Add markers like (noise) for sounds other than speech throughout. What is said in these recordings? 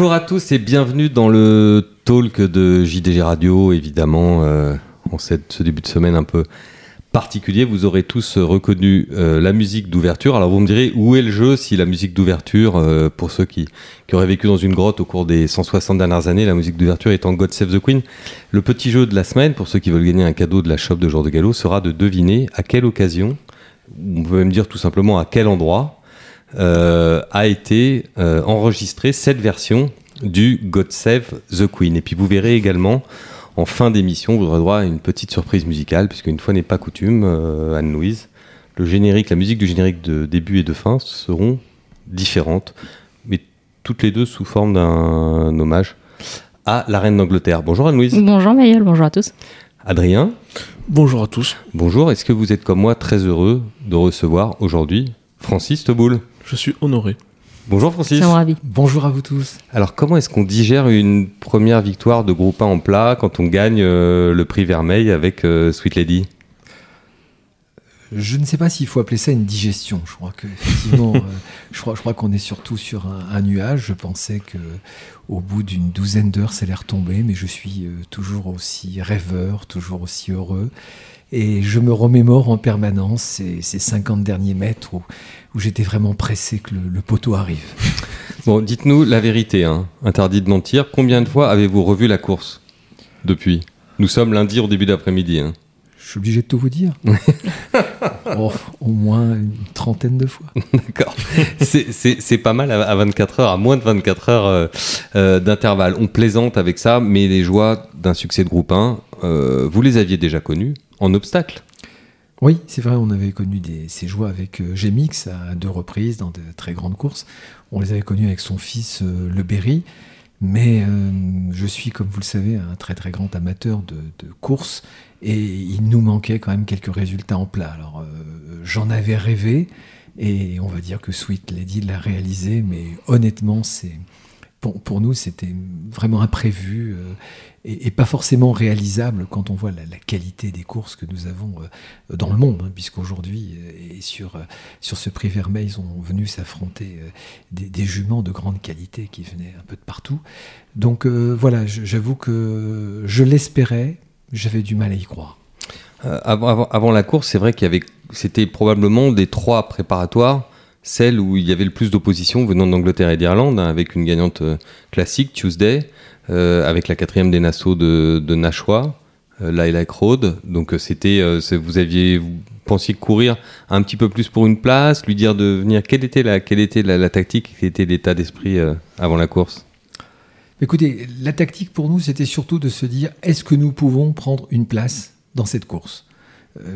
Bonjour à tous et bienvenue dans le talk de JDG Radio, évidemment, euh, en cette, ce début de semaine un peu particulier. Vous aurez tous reconnu euh, la musique d'ouverture. Alors vous me direz, où est le jeu si la musique d'ouverture, euh, pour ceux qui, qui auraient vécu dans une grotte au cours des 160 dernières années, la musique d'ouverture étant God Save the Queen, le petit jeu de la semaine, pour ceux qui veulent gagner un cadeau de la shop de jour de galop, sera de deviner à quelle occasion, on peut même dire tout simplement à quel endroit, a été enregistrée cette version du God Save the Queen. Et puis vous verrez également en fin d'émission, vous aurez droit à une petite surprise musicale, puisque une fois n'est pas coutume, euh, Anne-Louise, le générique, la musique du générique de début et de fin seront différentes, mais toutes les deux sous forme d'un hommage à la reine d'Angleterre. Bonjour Anne-Louise. Bonjour Maëlle, bonjour à tous. Adrien. Bonjour à tous. Bonjour, est-ce que vous êtes comme moi très heureux de recevoir aujourd'hui Francis Teboul? Je suis honoré. Bonjour Francis. Ravi. Bonjour à vous tous. Alors comment est-ce qu'on digère une première victoire de groupe 1 en plat quand on gagne euh, le prix Vermeil avec euh, Sweet Lady? Je ne sais pas s'il faut appeler ça une digestion. Je crois que effectivement, (laughs) euh, je crois, je crois qu'on est surtout sur un, un, nuage. Je pensais que au bout d'une douzaine d'heures, ça allait retomber, mais je suis euh, toujours aussi rêveur, toujours aussi heureux. Et je me remémore en permanence ces, ces 50 derniers mètres où, où j'étais vraiment pressé que le, le poteau arrive. Bon, dites-nous la vérité, hein. interdit de mentir. Combien de fois avez-vous revu la course depuis? Nous sommes lundi au début d'après-midi. Hein. Je suis obligé de tout vous dire. (laughs) oh, au moins une trentaine de fois. D'accord. C'est pas mal à 24 heures, à moins de 24 heures euh, euh, d'intervalle. On plaisante avec ça, mais les joies d'un succès de groupe 1, euh, vous les aviez déjà connues? En obstacle oui, c'est vrai, on avait connu des, ces joies avec euh, Gemix à deux reprises dans de très grandes courses. On les avait connus avec son fils euh, Le Berry. Mais euh, je suis, comme vous le savez, un très très grand amateur de, courses et il nous manquait quand même quelques résultats en plat. Alors j'en avais rêvé et on va dire que Sweet Lady l'a réalisé, mais honnêtement, c'est pour, pour nous, c'était vraiment imprévu euh, et, et, pas forcément réalisable quand on voit la, la, qualité des courses que nous avons euh, dans le monde, hein, puisqu'aujourd'hui, euh, et sur, sur ce prix Vermeil, ils sont venus s'affronter des, des, juments de grande qualité qui venaient un peu de partout. Donc voilà, j'avoue que je l'espérais, j'avais du mal à y croire. Avant, avant, avant, la course, c'est vrai qu'il y avait, c'était probablement des trois préparatoires celle où il y avait le plus d'opposition venant d'Angleterre et d'Irlande, hein, avec une gagnante euh, classique, Tuesday, euh, avec la quatrième des Nassau de, de Nashua, euh, Road. Donc c'était, euh, vous aviez, vous pensiez courir un petit peu plus pour une place, lui dire de venir. Quelle était la, quelle était la, la tactique, quel était l'état d'esprit avant la course? Écoutez, la tactique pour nous, c'était surtout de se dire, est-ce que nous pouvons prendre une place dans cette course?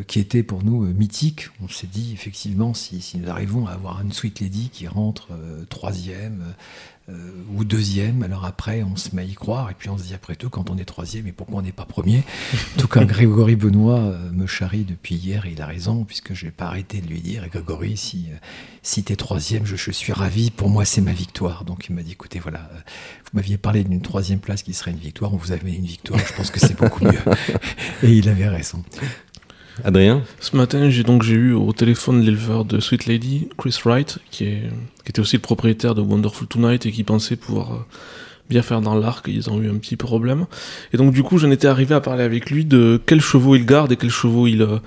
Qui était pour nous euh, mythique. On s'est dit effectivement si, si, nous arrivons à avoir une Sweet Lady qui rentre euh, troisième euh, ou deuxième, alors après on se met à y croire et puis on se dit après tout quand on est troisième et pourquoi on n'est pas premier? En tout cas (laughs) Grégory Benoît euh, me charrie depuis hier et il a raison puisque je n'ai pas arrêté de lui dire Grégory si, euh, si tu es troisième je, je, suis ravi, pour moi c'est ma victoire. Donc il m'a dit écoutez voilà, vous m'aviez parlé d'une troisième place qui serait une victoire, on vous a donné une victoire, je pense que c'est beaucoup mieux. (laughs) et il avait raison. Adrien Ce matin, j'ai donc eu au téléphone l'éleveur de Sweet Lady, Chris Wright, qui, est, qui était aussi le propriétaire de Wonderful Tonight et qui pensait pouvoir euh, bien faire dans l'arc. Ils ont eu un petit problème. Et donc, du coup, j'en étais arrivé à parler avec lui de quels chevaux il garde et quels chevaux il, euh,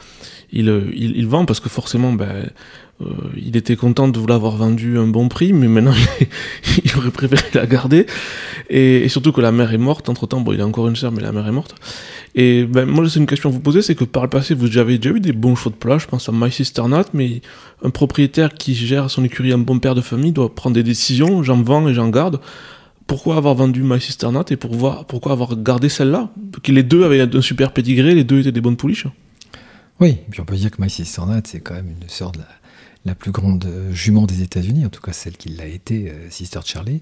il, il, il vend, parce que forcément, ben, euh, il était content de l'avoir vendu un bon prix, mais maintenant (laughs) il aurait préféré la garder. Et, surtout que la mère est morte. Entre temps, bon, il a encore une sœur, mais la mère est morte. Et ben, moi, c'est une question à vous poser c'est que par le passé, vous avez déjà eu des bons chevaux de plat. Je pense à My Sister Nat, mais un propriétaire qui gère son écurie, un bon père de famille, doit prendre des décisions. J'en vends et j'en garde. Pourquoi avoir vendu My Sister Nat et pour voir, pourquoi avoir gardé celle-là? Les deux avaient un super pédigré, les deux étaient des bonnes pouliches. Oui, puis on peut dire que My Sister Nat, c'est quand même une sorte de la la plus grande jument des États-Unis, en tout cas celle qui l'a été, euh, Sister Charlie.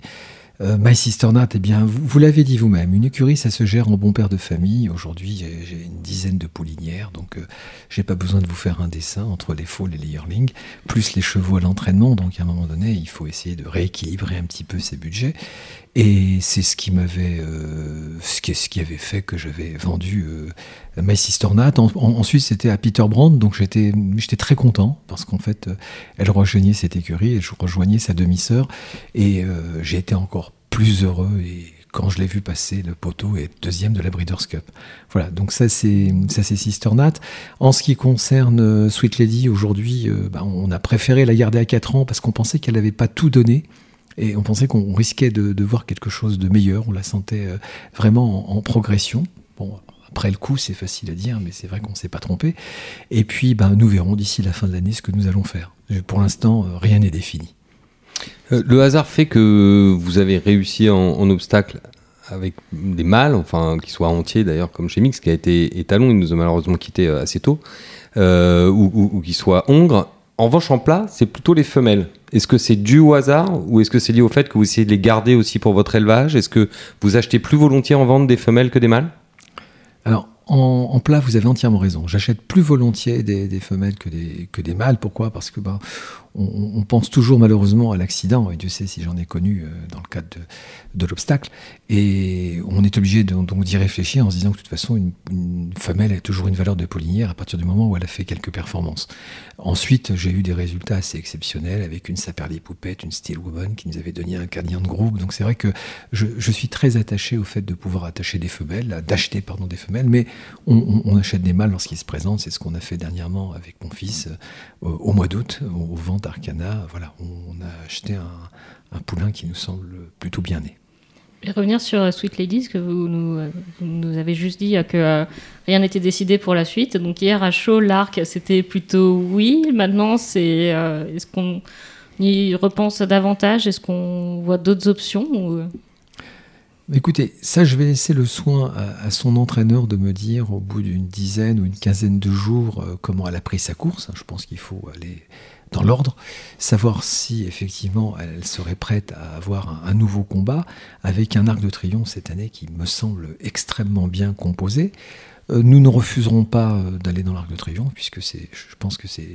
Euh, My Sister Nat, eh bien, vous, vous l'avez dit vous-même, une écurie, ça se gère en bon père de famille. Aujourd'hui, j'ai une dizaine de poulinières, donc euh, j'ai pas besoin de vous faire un dessin entre les faux et les yearlings, plus les chevaux à l'entraînement. Donc à un moment donné, il faut essayer de rééquilibrer un petit peu ses budgets. Et c'est ce qui m'avait, euh, ce, qui, avait fait que j'avais vendu euh, My Sister Nat. En, en, ensuite, c'était à Peter Brand, donc j'étais, j'étais très content parce qu'en fait, euh, elle rejoignait cette écurie et je rejoignais sa demi-sœur et euh, j'ai été encore plus heureux quand je l'ai vu passer le poteau et deuxième de la Breeders' Cup. Voilà, donc ça c'est ça c'est Sister Nat. En ce qui concerne euh, Sweet Lady, aujourd'hui, bah, on a préféré la garder à 4 ans parce qu'on pensait qu'elle n'avait pas tout donné. Et on pensait qu'on risquait de, voir quelque chose de meilleur. On la sentait euh, vraiment en, progression. Bon, après le coup, c'est facile à dire, mais c'est vrai qu'on ne s'est pas trompé. Et puis, ben, nous verrons d'ici la fin de l'année ce que nous allons faire. Pour l'instant, rien n'est défini. Euh, le hasard fait que vous avez réussi en, obstacle avec des mâles, enfin, qui soient entiers d'ailleurs, comme chez Mix, qui a été étalon, il nous a malheureusement quitté euh, assez tôt, euh, ou, ou, qui soit. En revanche, en plat, c'est plutôt les femelles. Est-ce que c'est dû au hasard ou est-ce que c'est lié au fait que vous essayez de les garder aussi pour votre élevage? Est-ce que vous achetez plus volontiers en vente des femelles que des mâles? Alors, en, plat, vous avez entièrement raison. J'achète plus volontiers des, femelles que des, mâles. Pourquoi? Parce que bah, on, pense toujours malheureusement à l'accident, et Dieu sait si j'en ai connu euh, dans le cadre de, l'obstacle. Et on est obligé donc d'y réfléchir en se disant que de toute façon, une, femelle a toujours une valeur de pollinière à partir du moment où elle a fait quelques performances. Ensuite, j'ai eu des résultats assez exceptionnels avec une Saperli Poupette, une Steel Woman qui nous avait donné un canyon de groupe. Donc c'est vrai que je, suis très attaché au fait de pouvoir attacher des femelles, d'acheter pardon des femelles, mais on, achète des mâles lorsqu'ils se présentent. C'est ce qu'on a fait dernièrement avec mon fils euh, au mois d'août, au, au vent d'Arcana. Voilà, on, a acheté un, poulain qui nous semble plutôt bien né. Et revenir sur euh, Sweet Ladies, que vous nous, euh, nous avez juste dit que rien n'était décidé pour la suite. Donc hier à chaud, l'arc, c'était plutôt oui. Maintenant, c'est est-ce qu'on y repense davantage? Est-ce qu'on voit d'autres options Écoutez, ça, je vais laisser le soin à, son entraîneur de me dire au bout d'une dizaine ou une quinzaine de jours euh, comment elle a pris sa course. Je pense qu'il faut aller dans l'ordre, savoir si effectivement elle serait prête à avoir un, nouveau combat avec un arc de triomphe cette année qui me semble extrêmement bien composé. Euh, nous ne refuserons pas euh, d'aller dans l'Arc de Triomphe, puisque je pense que c'est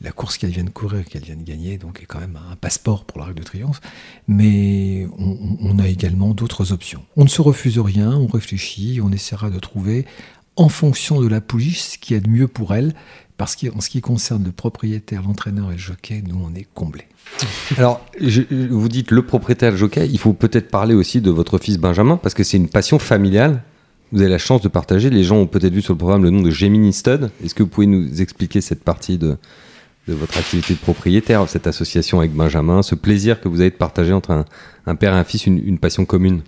la course qu'elle vient de courir, qu'elle vient de gagner, donc est quand même un passeport pour l'Arc de Triomphe. Mais on, a également d'autres options. On ne se refuse rien, on réfléchit, on essaiera de trouver, en fonction de la pouliche, ce qui est de mieux pour elle. Parce qu'en ce qui concerne le propriétaire, l'entraîneur et le jockey, nous, on est comblés. Alors, vous dites le propriétaire, le jockey, il faut peut-être parler aussi de votre fils Benjamin, parce que c'est une passion familiale vous avez la chance de partager. Les gens ont peut-être vu sur le programme le nom de Gemini Stud. Est-ce que vous pouvez nous expliquer cette partie de, de votre activité de propriétaire, cette association avec Benjamin, ce plaisir que vous avez de partager entre un, père et un fils, une passion commune?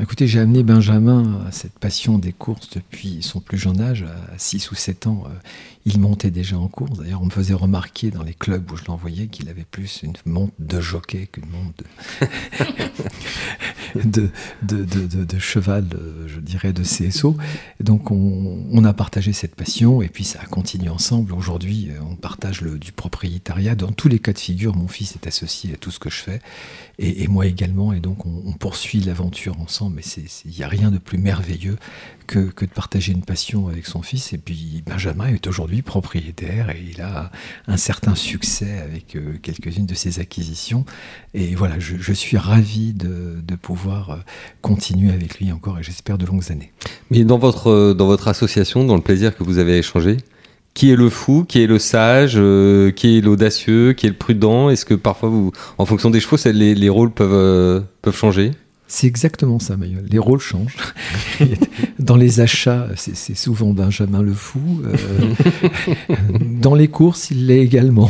Écoutez, j'ai amené Benjamin à cette passion des courses depuis son plus jeune âge, à 6 ou 7 ans. Il montait déjà en course. D'ailleurs, on me faisait remarquer dans les clubs où je l'envoyais qu'il avait plus une monte de jockey qu'une monte (laughs) de, cheval, euh, je dirais, de CSO. donc, on, a partagé cette passion et puis ça a continué ensemble. Aujourd'hui, euh, on partage le, du propriétariat. Dans tous les cas de figure, mon fils est associé à tout ce que je fais et, moi également. Et donc, on poursuit l'aventure ensemble mais il n'y a rien de plus merveilleux que, de partager une passion avec son fils. Et puis Benjamin est aujourd'hui propriétaire et il a un certain succès avec euh, quelques-unes de ses acquisitions. Et voilà, je, suis ravi de, pouvoir euh, continuer avec lui encore et j'espère de longues années. Mais dans votre, euh, dans votre association, dans le plaisir que vous avez échangé, qui est le fou, qui est le sage, qui est l'audacieux, qui est le prudent? Est-ce que parfois, en fonction des chevaux, les, les rôles peuvent, peuvent changer? C'est exactement ça, Mayol. Les rôles changent. (laughs) Dans les achats, c'est souvent Benjamin le fou. Euh, (laughs) dans les courses, il l'est également.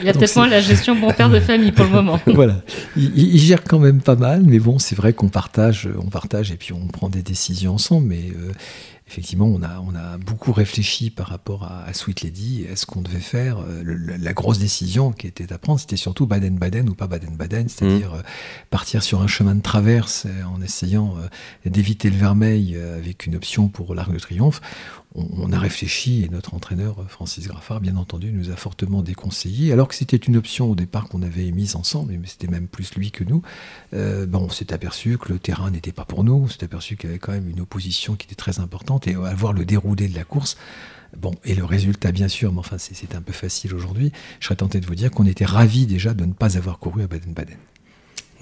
Il y a peut-être moins la gestion bon père de famille pour le moment. (laughs) voilà. Il, gère quand même pas mal, mais bon, c'est vrai qu'on partage, on partage et puis on prend des décisions ensemble. Mais euh, effectivement, on a, on a beaucoup réfléchi par rapport à, Sweet Lady, à ce qu'on devait faire. Euh, la grosse décision qui était à prendre, c'était surtout Baden-Baden ou pas Baden-Baden, c'est-à-dire mmh. euh, partir sur un chemin de traverse euh, en essayant d'éviter le vermeil avec une option pour l'Arc de Triomphe on, a réfléchi et notre entraîneur Francis Graffard, bien entendu, nous a fortement déconseillé, alors que c'était une option au départ qu'on avait émise ensemble, mais c'était même plus lui que nous. Euh, bon, on s'est aperçu que le terrain n'était pas pour nous, on s'est aperçu qu'il y avait quand même une opposition qui était très importante, et à voir le déroulé de la course, Bon, et le résultat, bien sûr, mais enfin, c'est un peu facile aujourd'hui. Je serais tenté de vous dire qu'on était ravis déjà de ne pas avoir couru à Baden-Baden.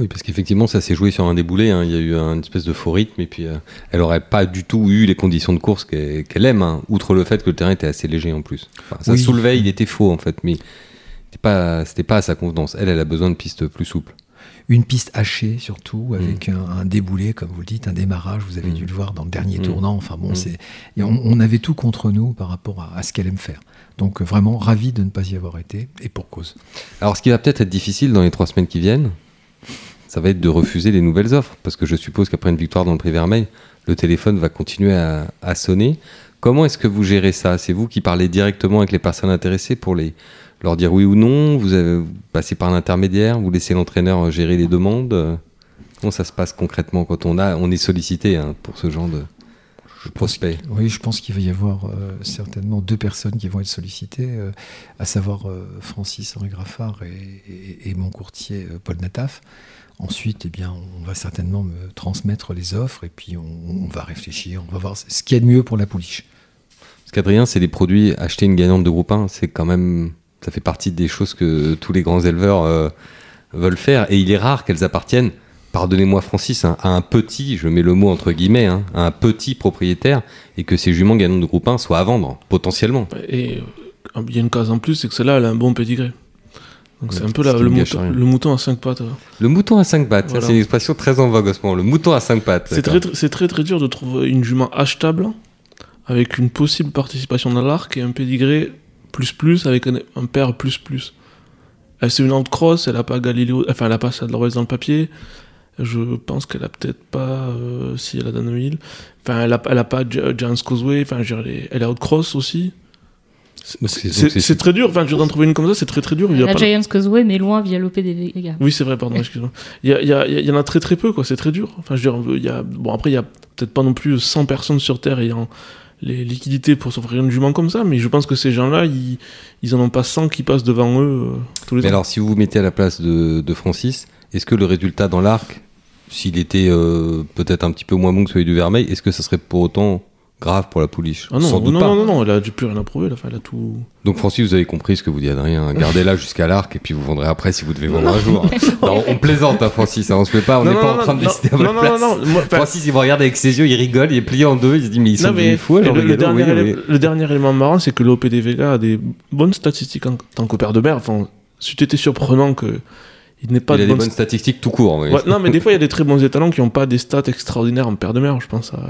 Oui, parce qu'effectivement, ça s'est joué sur un déboulé. Hein. Il y a eu une espèce de faux rythme, et puis euh, elle aurait pas du tout eu les conditions de course qu'elle aime, hein, outre le fait que le terrain était assez léger en plus. ça soulevait, il était faux en fait, mais c'était pas, pas à sa convenance. Elle, elle a besoin de pistes plus souples. une piste hachée surtout, avec un, un déboulé, comme vous le dites, un démarrage. Vous avez Mm. dû le voir dans le dernier Mm. tournant. Enfin bon, Mm. c'est et on, on avait tout contre nous par rapport à, à ce qu'elle aime faire. Donc euh, vraiment ravi de ne pas y avoir été et pour cause. Alors, ce qui va peut-être être difficile dans les trois semaines qui viennent, ça va être de refuser les nouvelles offres. Parce que je suppose qu'après une victoire dans le prix Vermeil, le téléphone va continuer à, sonner. Comment est-ce que vous gérez ça? C'est vous qui parlez directement avec les personnes intéressées pour les, leur dire oui ou non? Vous, avez, passez par un intermédiaire Vous laissez l'entraîneur gérer les demandes? Comment ça se passe concrètement quand on, a, on est sollicité hein, pour ce genre de, prospect Oui, je pense qu'il va y avoir euh, certainement deux personnes qui vont être sollicitées, euh, à savoir euh, Francis Henri Graffard et, et- et mon courtier Paul Nataf. Ensuite, eh bien, on va certainement me transmettre les offres et puis on, on va réfléchir, on va voir ce qu'il y a de mieux pour la pouliche. Parce qu'Adrien, c'est des produits, acheter une gagnante de groupe 1, c'est quand même. Ça fait partie des choses que tous les grands éleveurs veulent faire. Et il est rare qu'elles appartiennent, pardonnez-moi Francis, hein, à un petit, je mets le mot entre guillemets, hein, à un petit propriétaire, et que ces juments gagnantes de groupe 1 soient à vendre, potentiellement. Et euh, il y a une case en plus, c'est que celle-là, elle a un bon pédigré. Donc c'est un peu la- le, mouton, rien. le mouton à cinq pattes. ouais. Le mouton à 5 pattes, Voilà. c'est une expression très en vogue en ce moment. Le mouton à 5 pattes. C'est très, très- très très dur de trouver une jument achetable avec une possible participation dans l'arc et un pédigré plus plus avec un, un père plus plus. Elle c'est une outcross, elle a pas Galileo, enfin elle a pas ça de dans le papier. Je pense qu'elle a peut-être pas euh, si elle a Danville. Enfin elle a, elle a pas Gi- Giants Causeway, enfin je veux dire, elle est, outcross aussi. C'est- très dur, enfin je d'en trouver une comme ça, c'est très très dur. Il y a La pas- Giants Causeway, mais loin via l'OP des Vegas. Oui, c'est vrai, pardon, (laughs) excuse-moi. Il y, a- il y, a- il y en a très très peu, quoi, c'est très dur. Enfin, je veux dire, il y a, bon, après, il y a peut-être pas non plus 100 personnes sur Terre ayant les liquidités pour s'offrir une jument comme ça, mais je pense que ces gens-là, ils, ils en ont pas 100 qui passent devant eux euh, tous les Mais ans. alors, si vous vous mettez à la place de, de Francis, est-ce que le résultat dans l'arc, s'il était euh, peut-être un petit peu moins bon que celui du Vermeil, est-ce que ça serait pour autant grave pour la pouliche Ah non, Sans non, doute non, pas. non, non, non, elle a du plus rien à prouver, là, elle a tout. Donc Francis, vous avez compris ce que vous dit Adrien. (laughs) Gardez-la jusqu'à l'arc et puis vous vendrez après si vous devez vendre un jour. (laughs) Non, on plaisante, hein, Francis. hein, on se fait pas, on n'est non, pas en non, train de non, décider à votre non, place. non, non, moi, Francis, il me regarde avec ses yeux, il rigole, il est plié en deux, il se dit mais ils sont mais fous. le, le dernier oui, oui. le dernier élément marrant, c'est que l'OP des Vega a des bonnes statistiques en tant que père de mère. Enfin, été surprenant que il n'ait pas Il a de des bonnes bonnes statistiques tout court. oui. Ouais, non, mais des fois, il y a des très bons étalons qui n'ont pas des stats extraordinaires en père de mer. Je pense à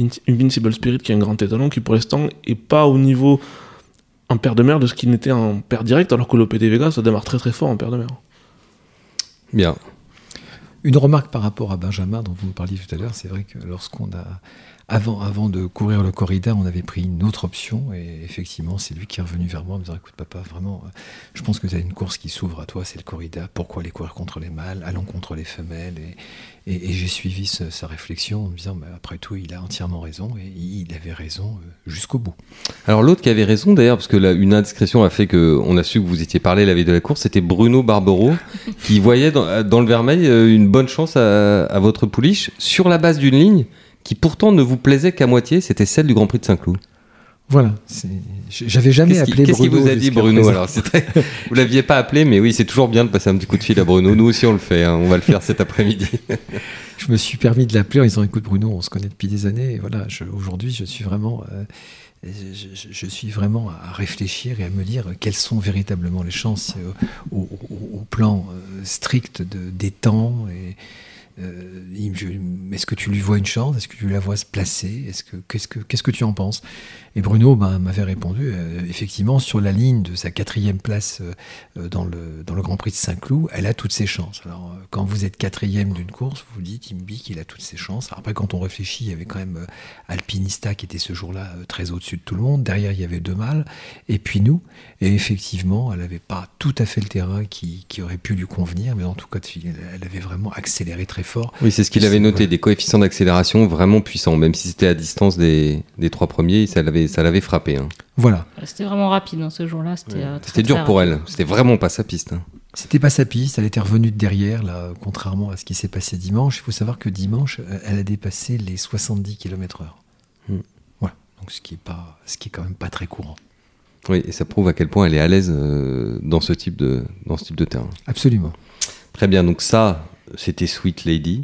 In- Invincible Spirit, qui est un grand étalon, qui pour l'instant est pas au niveau en père de mer de ce qu'il n'était en père direct, alors que l'OPD Vega, ça démarre très très fort en père de mer. Bien. Une remarque par rapport à Benjamin dont vous me parliez tout à l'heure, c'est vrai que lorsqu'on a avant, avant de courir le corrida, on avait pris une autre option et effectivement, c'est lui qui est revenu vers moi en me disant écoute papa, vraiment, euh, je pense que tu as une course qui s'ouvre à toi, c'est le corrida. Pourquoi aller courir contre les mâles? Allons contre les femelles. Et, et- et j'ai suivi ce- sa réflexion en me disant bah, après tout, il a entièrement raison et il avait raison euh, jusqu'au bout. Alors l'autre qui avait raison d'ailleurs, parce que là, une indiscrétion a fait que on a su que vous étiez parlé la veille de la course, c'était Bruno Barbero (laughs) qui voyait dans, dans le Vermeil euh, une bonne chance à, à votre pouliche sur la base d'une ligne qui pourtant ne vous plaisait qu'à moitié, c'était celle du Grand Prix de Saint-Cloud. Voilà, j'avais jamais appelé qu'est-ce qu'il Bruno vous a dit Bruno alors très- Vous l'aviez pas appelé, mais oui, c'est toujours bien de passer un petit coup de fil à Bruno. Nous aussi on le fait, hein. on va le faire cet après-midi. je me suis permis de l'appeler en disant écoute Bruno, on se connaît depuis des années et voilà, aujourd'hui je suis vraiment euh, je, je- je suis vraiment à réfléchir et à me dire quelles sont véritablement les chances euh, au, au- au plan euh, strict de, des temps et euh, est-ce que tu lui vois une chance? Est-ce que tu la vois se placer? Est-ce que qu'est-ce que que tu en penses? Et Bruno ben, m'avait répondu euh, effectivement sur la ligne de sa quatrième place euh, dans le dans le Grand Prix de Saint-Cloud, elle a toutes ses chances. Alors quand vous êtes quatrième d'une course, vous vous dites dit qu'il a toutes ses chances. Après quand on réfléchit, il y avait quand même Alpinista qui était ce jour-là très au-dessus de tout le monde. Derrière il y avait deux mâles et puis nous. Et effectivement, elle n'avait pas tout à fait le terrain qui, qui aurait pu lui convenir, mais en tout cas elle avait vraiment accéléré très fort. Oui, c'est ce qu'il avait noté, des coefficients d'accélération vraiment puissants, même si c'était à distance des, des trois premiers, ça l'avait ça l'avait frappé. hein. Voilà. C'était vraiment rapide hein, ce jour-là. C'était euh, C'était dur pour rapide. elle, c'était vraiment pas sa piste. hein. C'était pas sa piste, elle était revenue de derrière, là, contrairement à ce qui s'est passé dimanche. Il faut savoir que dimanche, euh, elle a dépassé les 70 km/h. Hmm. Voilà, donc ce qui est pas, ce qui est quand même pas très courant. Oui, et ça prouve à quel point elle est à l'aise euh, dans ce type de dans ce type de terrain. Absolument. Très bien, donc ça, c'était Sweet Lady,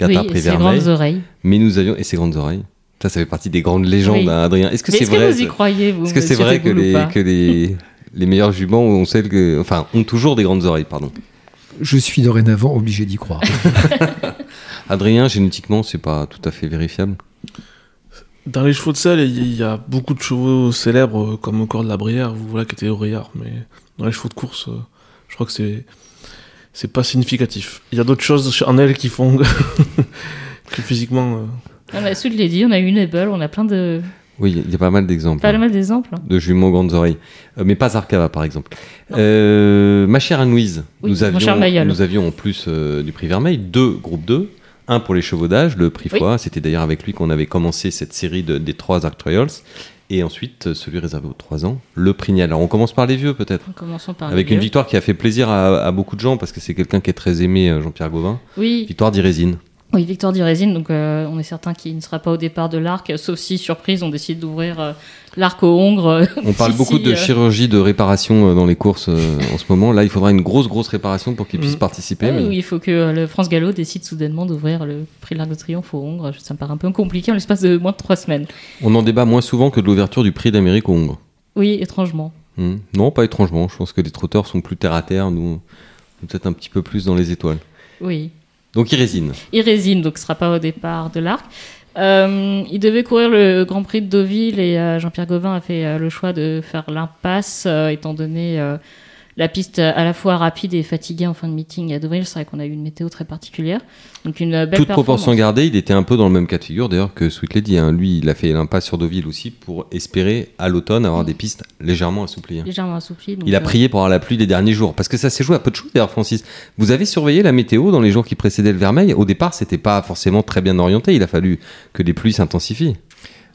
Oui, et Prix ses Vermeil. grandes oreilles. Mais nous avions et ses grandes oreilles. Ça, ça fait partie des grandes légendes, Oui. hein, Adrien. Est-ce que c'est est-ce que vrai vous y croyez, vous Est-ce que c'est vrai que les que les les meilleurs juments ont celles que, enfin, ont toujours des grandes oreilles, pardon. Je suis dorénavant obligé d'y croire. (laughs) (laughs) Adrien, génétiquement, c'est pas tout à fait vérifiable. Dans les chevaux de sel, il y a beaucoup de chevaux célèbres comme Cor de la Brière, voilà, qui était Oreillard, mais dans les chevaux de course, je crois que c'est c'est pas significatif. Il y a d'autres choses en elle qui font que (laughs) physiquement. On a su de dit, on a eu une Able, on a plein de. Oui, il y a pas mal d'exemples. Pas mal d'exemples. De jumeaux grandes oreilles. Euh, mais pas Arcava, par exemple. Euh, ma chère Anouise, nous, avions, nous avions en plus euh, du prix Vermeil deux groupes 2. Un pour les chevaux d'âge, le prix Foie. C'était d'ailleurs avec lui qu'on avait commencé cette série de, des trois Arc Trials. Et ensuite, celui réservé aux 3 ans, le Prignal. Alors, on commence par les vieux, peut-être. Commençons par Avec une victoire qui a fait plaisir à, à, beaucoup de gens, parce que c'est quelqu'un qui est très aimé, Jean-Pierre Gauvin. Oui. Victoire d'Irésine. Oui, Victor Dirésine, donc euh, on est certain qu'il ne sera pas au départ de l'arc, sauf si, surprise, on décide d'ouvrir euh, l'arc au Hongre. Euh, (laughs) on parle beaucoup de chirurgie de réparation dans les courses en ce moment. Là, il faudra une grosse, grosse réparation pour qu'il puisse mm. participer. Oui, il faut que le France Gallo décide soudainement d'ouvrir le prix de l'Arc de Triomphe au Hongre. Ça me paraît un peu compliqué en l'espace de moins de trois semaines. On en débat moins souvent que de l'ouverture du prix d'Amérique au Hongre. Oui, étrangement. Mm. Non, pas étrangement. Je pense que les trotteurs sont plus terre à terre, nous, peut-être un petit peu plus dans les étoiles. Oui. Donc il résine. Il résine, donc ce ne sera pas au départ de l'arc. Euh, il devait courir le Grand Prix de Deauville et euh, Jean-Pierre Gauvin a fait euh, le choix de faire l'impasse étant donné la piste à la fois rapide et fatiguée en fin de meeting à Deauville. C'est vrai qu'on a eu une météo très particulière. Donc une belle Toute proportion gardée, il était un peu dans le même cas de figure d'ailleurs que Sweet Lady. Hein. Lui, il a fait l'impasse sur Deauville aussi pour espérer à l'automne avoir des pistes légèrement assouplies. Hein. Légèrement assouplies. il a prié pour avoir la pluie des derniers jours parce que ça s'est joué à peu de choses d'ailleurs, Francis. Vous avez surveillé la météo dans les jours qui précédaient le Vermeil? Au départ, c'était pas forcément très bien orienté. Il a fallu que les pluies s'intensifient.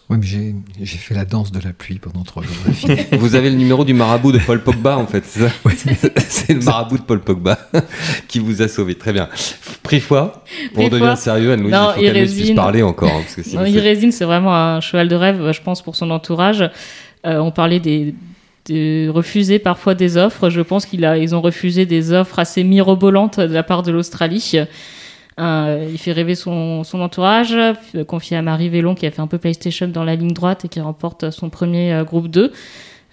Oui, mais j'ai fait la danse de la pluie pendant trois jours. (laughs) Vous avez le numéro du marabout de Paul Pogba, en fait, c'est ça (laughs) C'est le marabout de Paul Pogba (laughs) qui vous a sauvé. Très bien. Prix foi, pour devenir sérieux, à nous non, il faut qu'elle puisse parler encore. Hein, parce que non, Irésine, c'est vraiment un cheval de rêve, je pense, pour son entourage. Euh, on parlait des, de refuser parfois des offres. Je pense qu'ils ont refusé des offres assez mirobolantes de la part de l'Australie. Euh, il fait rêver son, entourage, confié à Marie Vélon qui a fait un peu PlayStation dans la ligne droite et qui remporte son premier euh, groupe 2.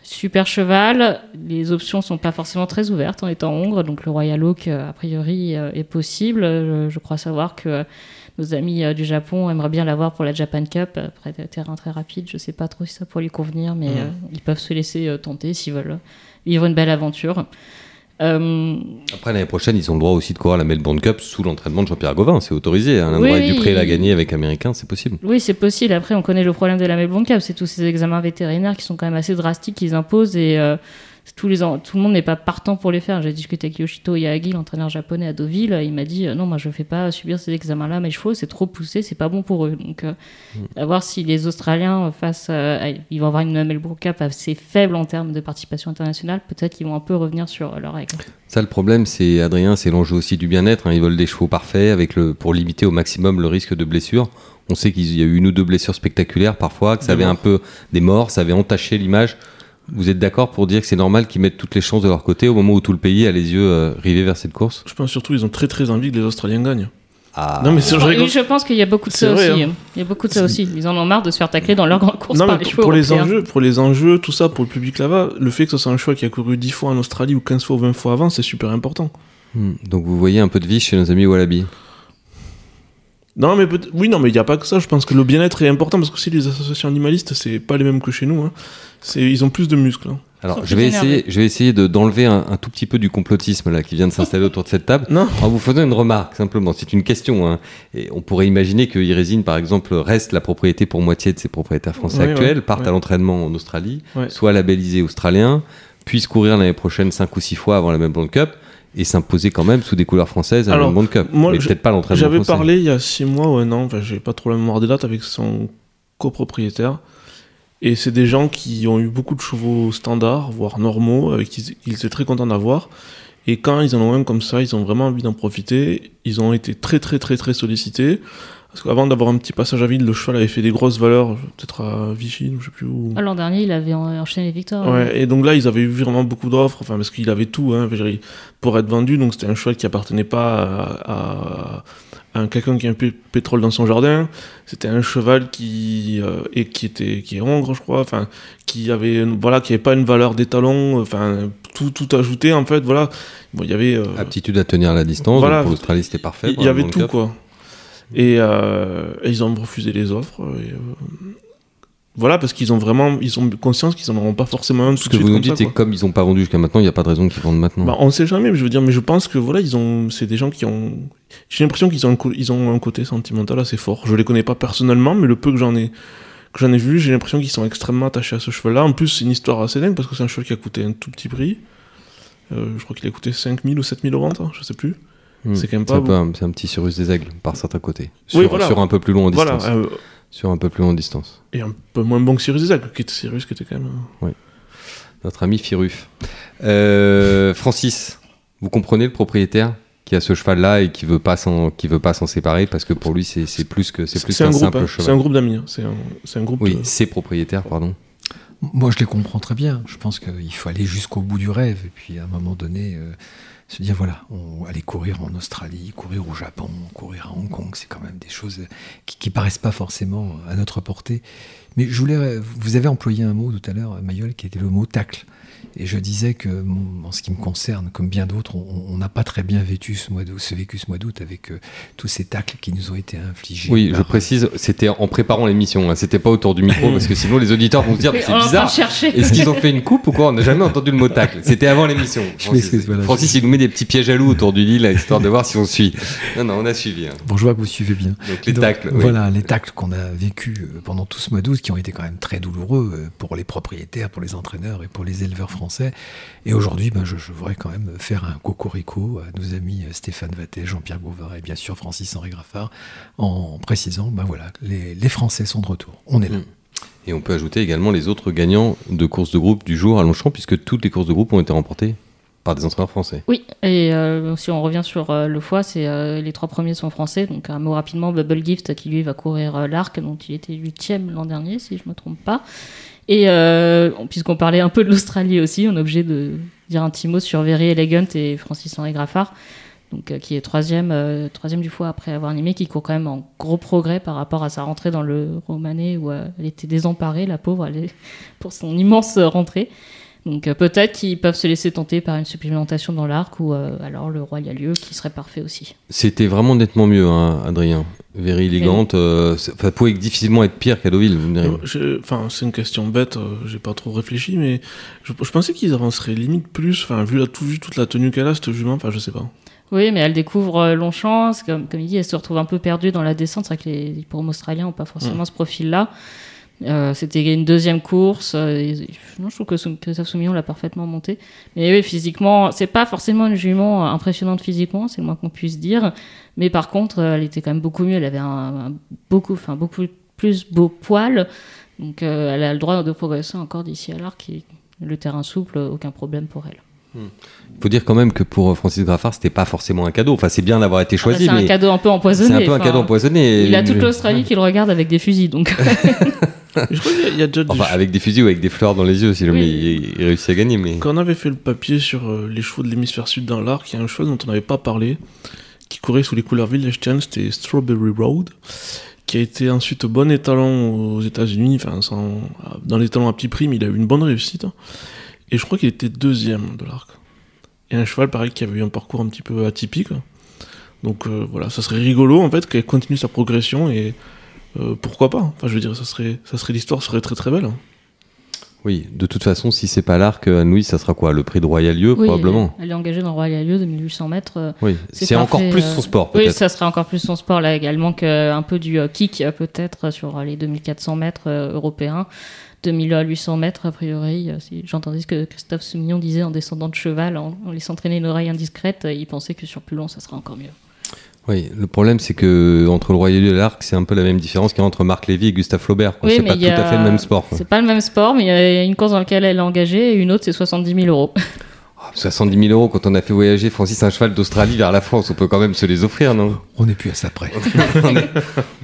Super cheval, les options sont pas forcément très ouvertes en étant hongre, donc le Royal Oak euh, a priori est possible. Je, crois savoir que nos amis du Japon aimeraient bien l'avoir pour la Japan Cup, après terrain très rapide, je sais pas trop si ça pourrait lui convenir, mais ils peuvent se laisser tenter s'ils veulent vivre une belle aventure. Euh, Après, l'année prochaine, ils ont le droit aussi de courir la Melbourne Cup sous l'entraînement de Jean-Pierre Gauvin. C'est autorisé. Un endroit oui, Dupré l'a gagné avec Américain, c'est possible. Oui, c'est possible. Après, on connaît le problème de la Melbourne Cup. C'est tous ces examens vétérinaires qui sont quand même assez drastiques qu'ils imposent. Et euh, tous les ans, tout le monde n'est pas partant pour les faire. J'ai discuté avec Yoshito Yaagi, l'entraîneur japonais à Deauville. Il m'a dit euh, non, moi je ne fais pas subir ces examens-là, mes chevaux, c'est trop poussé, c'est pas bon pour eux. Donc, euh, mm. à voir si les Australiens face, euh, ils vont avoir une Melbourne Cup assez faible en termes de participation internationale. Peut-être qu'ils vont un peu revenir sur leurs règles. Ça, le problème, c'est Adrien, c'est l'enjeu aussi du bien-être. Hein. Ils veulent des chevaux parfaits avec le, pour limiter au maximum le risque de blessure. On sait qu'il y a eu une ou deux blessures spectaculaires parfois, que ça avait un peu des morts, ça avait entaché l'image. Vous êtes d'accord pour dire que c'est normal qu'ils mettent toutes les chances de leur côté au moment où tout le pays a les yeux euh, rivés vers cette course? Je pense surtout qu'ils ont très très envie que les Australiens gagnent. Ah. Non mais je, je pense qu'il y a beaucoup de ça aussi. Hein. Il y a beaucoup de ça aussi. Ils en ont marre de se faire tacler dans leur grande course par les chevaux pour les enjeux, pour les enjeux, tout ça, pour le public là-bas, le fait que ce soit un choix qui a couru 10 fois en Australie ou 15 fois ou 20 fois avant, c'est super important. Hmm. Donc vous voyez un peu de vie chez nos amis Wallaby? Non, mais oui, non, mais il n'y a pas que ça. Je pense que le bien-être est important parce que si les associations animalistes, c'est pas les mêmes que chez nous. Hein. Ils ont plus de muscles. Hein. Alors, je vais, essayer, je vais essayer d'enlever un, tout petit peu du complotisme là qui vient de s'installer autour de cette table. Non. En vous faisant une remarque, simplement. C'est une question. Hein. Et on pourrait imaginer que Irésine, par exemple, reste la propriété pour moitié de ses propriétaires français actuels, partent à l'entraînement en Australie, soit labellisé australien, puisse courir l'année prochaine 5 ou 6 fois avant la même World Cup et s'imposer quand même sous des couleurs françaises à la World Cup. Moi, peut-être pas l'entraînement J'avais parlé il y a 6 mois ou un an, enfin, j'ai pas trop la mémoire des dates, avec son copropriétaire. Et c'est des gens qui ont eu beaucoup de chevaux standards, voire normaux, avec qui ils étaient très contents d'avoir. Et quand ils en ont un comme ça, ils ont vraiment envie d'en profiter. Ils ont été très très très très sollicités. Parce qu'avant d'avoir un petit passage à vide, le cheval avait fait des grosses valeurs, peut-être à Vichy, je sais plus où. Ah, l'an dernier, il avait enchaîné les victoires. Ouais, et donc là, ils avaient eu vraiment beaucoup d'offres, enfin, parce qu'il avait tout, hein, pour être vendu. Donc c'était un cheval qui appartenait pas à, à, quelqu'un qui a un peu de pétrole dans son jardin. C'était un cheval qui, euh, et qui était, qui est hongre, je crois, enfin, qui avait, voilà, qui avait pas une valeur d'étalon, enfin, tout, tout ajouté en fait. Voilà, bon, il y avait. euh, Aptitude à tenir la distance. Voilà. donc pour l'Australie, c'était parfait. il y avait tout quoi. Et, euh, et ils ont refusé les offres. et, euh, voilà, parce qu'ils ont vraiment, ils ont conscience qu'ils en auront pas forcément un Ce que vous nous dites, c'est comme ils n'ont pas vendu jusqu'à maintenant, il n'y a pas de raison qu'ils vendent maintenant. Bah, on sait jamais, mais je veux dire, mais je pense que voilà, ils ont, c'est des gens qui ont, j'ai l'impression qu'ils ont, un ils ont un côté sentimental assez fort. Je les connais pas personnellement, mais le peu que j'en ai, que j'en ai vu, j'ai l'impression qu'ils sont extrêmement attachés à ce cheval-là. En plus, c'est une histoire assez dingue parce que c'est un cheval qui a coûté un tout petit prix. Euh, je crois qu'il a coûté 5000 ou 7000 euros, je sais plus. Hmm. c'est quand même pas un- c'est un petit Cyrus des Aigles par certains côtés. Sur, Oui, voilà. sur un peu plus long en Voilà, distance. euh, Sur un peu plus long en distance. et un peu moins bon que Cyrus des Aigles, qui était Cyrus qui était quand même. euh, Notre ami Firuf. Euh, Francis, vous comprenez le propriétaire qui a ce cheval-là et qui veut pas s'en qui veut pas s'en séparer parce que pour lui c'est plus que c'est plus qu'un simple hein, cheval. c'est un groupe d'amis. hein, C'est un, c'est un groupe. Oui, euh, c'est propriétaire, pardon. Moi, je les comprends très bien. Je pense qu'il faut aller jusqu'au bout du rêve. Et puis, à un moment donné, euh, se dire voilà, on aller courir en Australie, courir au Japon, courir à Hong Kong, c'est quand même des choses qui, qui paraissent pas forcément à notre portée. Mais je voulais, vous avez employé un mot tout à l'heure, Mayol, qui était le mot tacle. Et je disais que, mon- en ce qui me concerne, comme bien d'autres, on n'a pas très bien vécu ce, mois d'août, ce vécu ce mois d'août avec euh, tous ces tacles qui nous ont été infligés. Oui, je par- précise, c'était en préparant l'émission, hein, c'était pas autour du micro parce que sinon les auditeurs vont se dire (laughs) c'est bizarre. Est-ce qu'ils ont fait une coupe ou quoi? On n'a jamais entendu le mot tacle. C'était avant l'émission. (laughs) Francis, voilà, Francis, je- il nous met des petits pièges à loup autour du lit là, histoire de voir si on suit. Non, non, on a suivi. hein. Bon, je vois que vous suivez bien. Donc les Donc, tacles. oui. Voilà, les tacles qu'on a vécus euh, pendant tout ce mois d'août, qui ont été quand même très douloureux euh, pour les propriétaires, pour les entraîneurs et pour les éleveurs français. Et aujourd'hui, ben, je, je voudrais quand même faire un cocorico à nos amis euh, Stéphane Vattet, Jean-Pierre Gauvard et bien sûr Francis-Henri Graffard, en précisant, ben voilà, les, les Français sont de retour. On est là. Mm. Et on peut ajouter également les autres gagnants de courses de groupe du jour à Longchamp, puisque toutes les courses de groupe ont été remportées par des entraîneurs français. Oui, et euh, si on revient sur euh, le foie, c'est euh, les trois premiers sont français. Donc un mot rapidement, Bubble Gift qui lui va courir euh, l'arc, dont il était huitième l'an dernier, si je me trompe pas. Et euh, puisqu'on parlait un peu de l'Australie aussi, on est obligé de dire un petit mot sur Very Elegant et Francis Henri Graffard, donc euh, qui est troisième, euh, troisième du foie après avoir animé, qui court quand même en gros progrès par rapport à sa rentrée dans le Romanais où elle était désemparée, la pauvre, pour son immense rentrée. Donc euh, peut-être qu'ils peuvent se laisser tenter par une supplémentation dans l'arc ou euh, alors le Royal Lieu qui serait parfait aussi. C'était vraiment nettement mieux, hein, Adrien. Very élégante. euh, ça pouvait difficilement être pire qu'à Deauville, vous me direz. Euh, je- Enfin, c'est une question bête, euh, j'ai pas trop réfléchi, mais je, je pensais qu'ils avanceraient limite plus, enfin, vu, la, tout, vu toute la tenue qu'elle a, cette jument, enfin, je sais pas. Oui, mais elle découvre euh, Longchamp, comme, comme il dit, elle se retrouve un peu perdue dans la descente. C'est vrai que les hipporums australiens n'ont pas forcément ce profil-là. Euh, C'était une deuxième course. euh, non, je trouve que Sou- Christophe Soumillon l'a parfaitement monté. Mais oui, physiquement, c'est pas forcément une jument impressionnante physiquement, c'est le moins qu'on puisse dire. Mais par contre, euh, elle était quand même beaucoup mieux. Elle avait un, un beaucoup, enfin beaucoup plus beau poil. Donc, euh, elle a le droit de progresser encore d'ici à l'arc. Le terrain souple, aucun problème pour elle. Il faut dire quand même que pour Francis Graffard, c'était pas forcément un cadeau. Enfin, c'est bien d'avoir été Ah bah, choisi, c'est un cadeau un peu empoisonné. c'est un peu un enfin, cadeau empoisonné. Il a toute l'Australie (laughs) qui le regarde avec des fusils, donc. (laughs) Je crois qu'il y a- il y, a déjà des Enfin, avec des fusils ou avec des fleurs dans les yeux, si jamais Oui. il, réussit à gagner. Mais Quand on avait fait le papier sur euh, les chevaux de l'hémisphère sud dans l'arc, il y a un cheval dont on n'avait pas parlé, qui courait sous les couleurs Village c'était Strawberry Road, qui a été ensuite bon étalon aux États-Unis, enfin, sans- dans les talons à petit prix, mais il a eu une bonne réussite. Et je crois qu'il était deuxième de l'arc. Et un cheval, pareil, qui avait eu un parcours un petit peu atypique. Donc euh, voilà, ça serait rigolo en fait qu'elle continue sa progression et euh, pourquoi pas Enfin, je veux dire, ça serait, ça serait l'histoire serait très très belle. hein. oui, de toute façon, si c'est pas l'arc, Anne-Louise, ça sera quoi? Le prix de Royal Lieu, Oui, probablement. Elle est engagée dans le Royal Lieu de 1800 mètres. euh, Oui, c'est encore plus euh, son sport, Oui, ça serait encore plus son sport là également qu'un peu du euh, kick euh, peut-être sur euh, les 2400 mètres euh, européens. 2800 mètres a priori. euh, si J'entendais ce que Christophe Soumillon disait en descendant de cheval, en, en laissant traîner une oreille indiscrète, euh, il pensait que sur plus long ça serait encore mieux. Oui, le problème, c'est que entre le Royal Lieu et l'arc, c'est un peu la même différence qu'il y a entre Marc Lévy et Gustave Flaubert. Oui, c'est mais pas il tout y à a- fait le même sport. C'est pas le même sport, mais il y a une course dans laquelle elle est engagée et une autre c'est 70 000 euros. Ah, 70 000 euros quand on a fait voyager Francis un cheval d'Australie vers la France, on peut quand même se les offrir, non? On n'est plus à ça près. (laughs) on, est,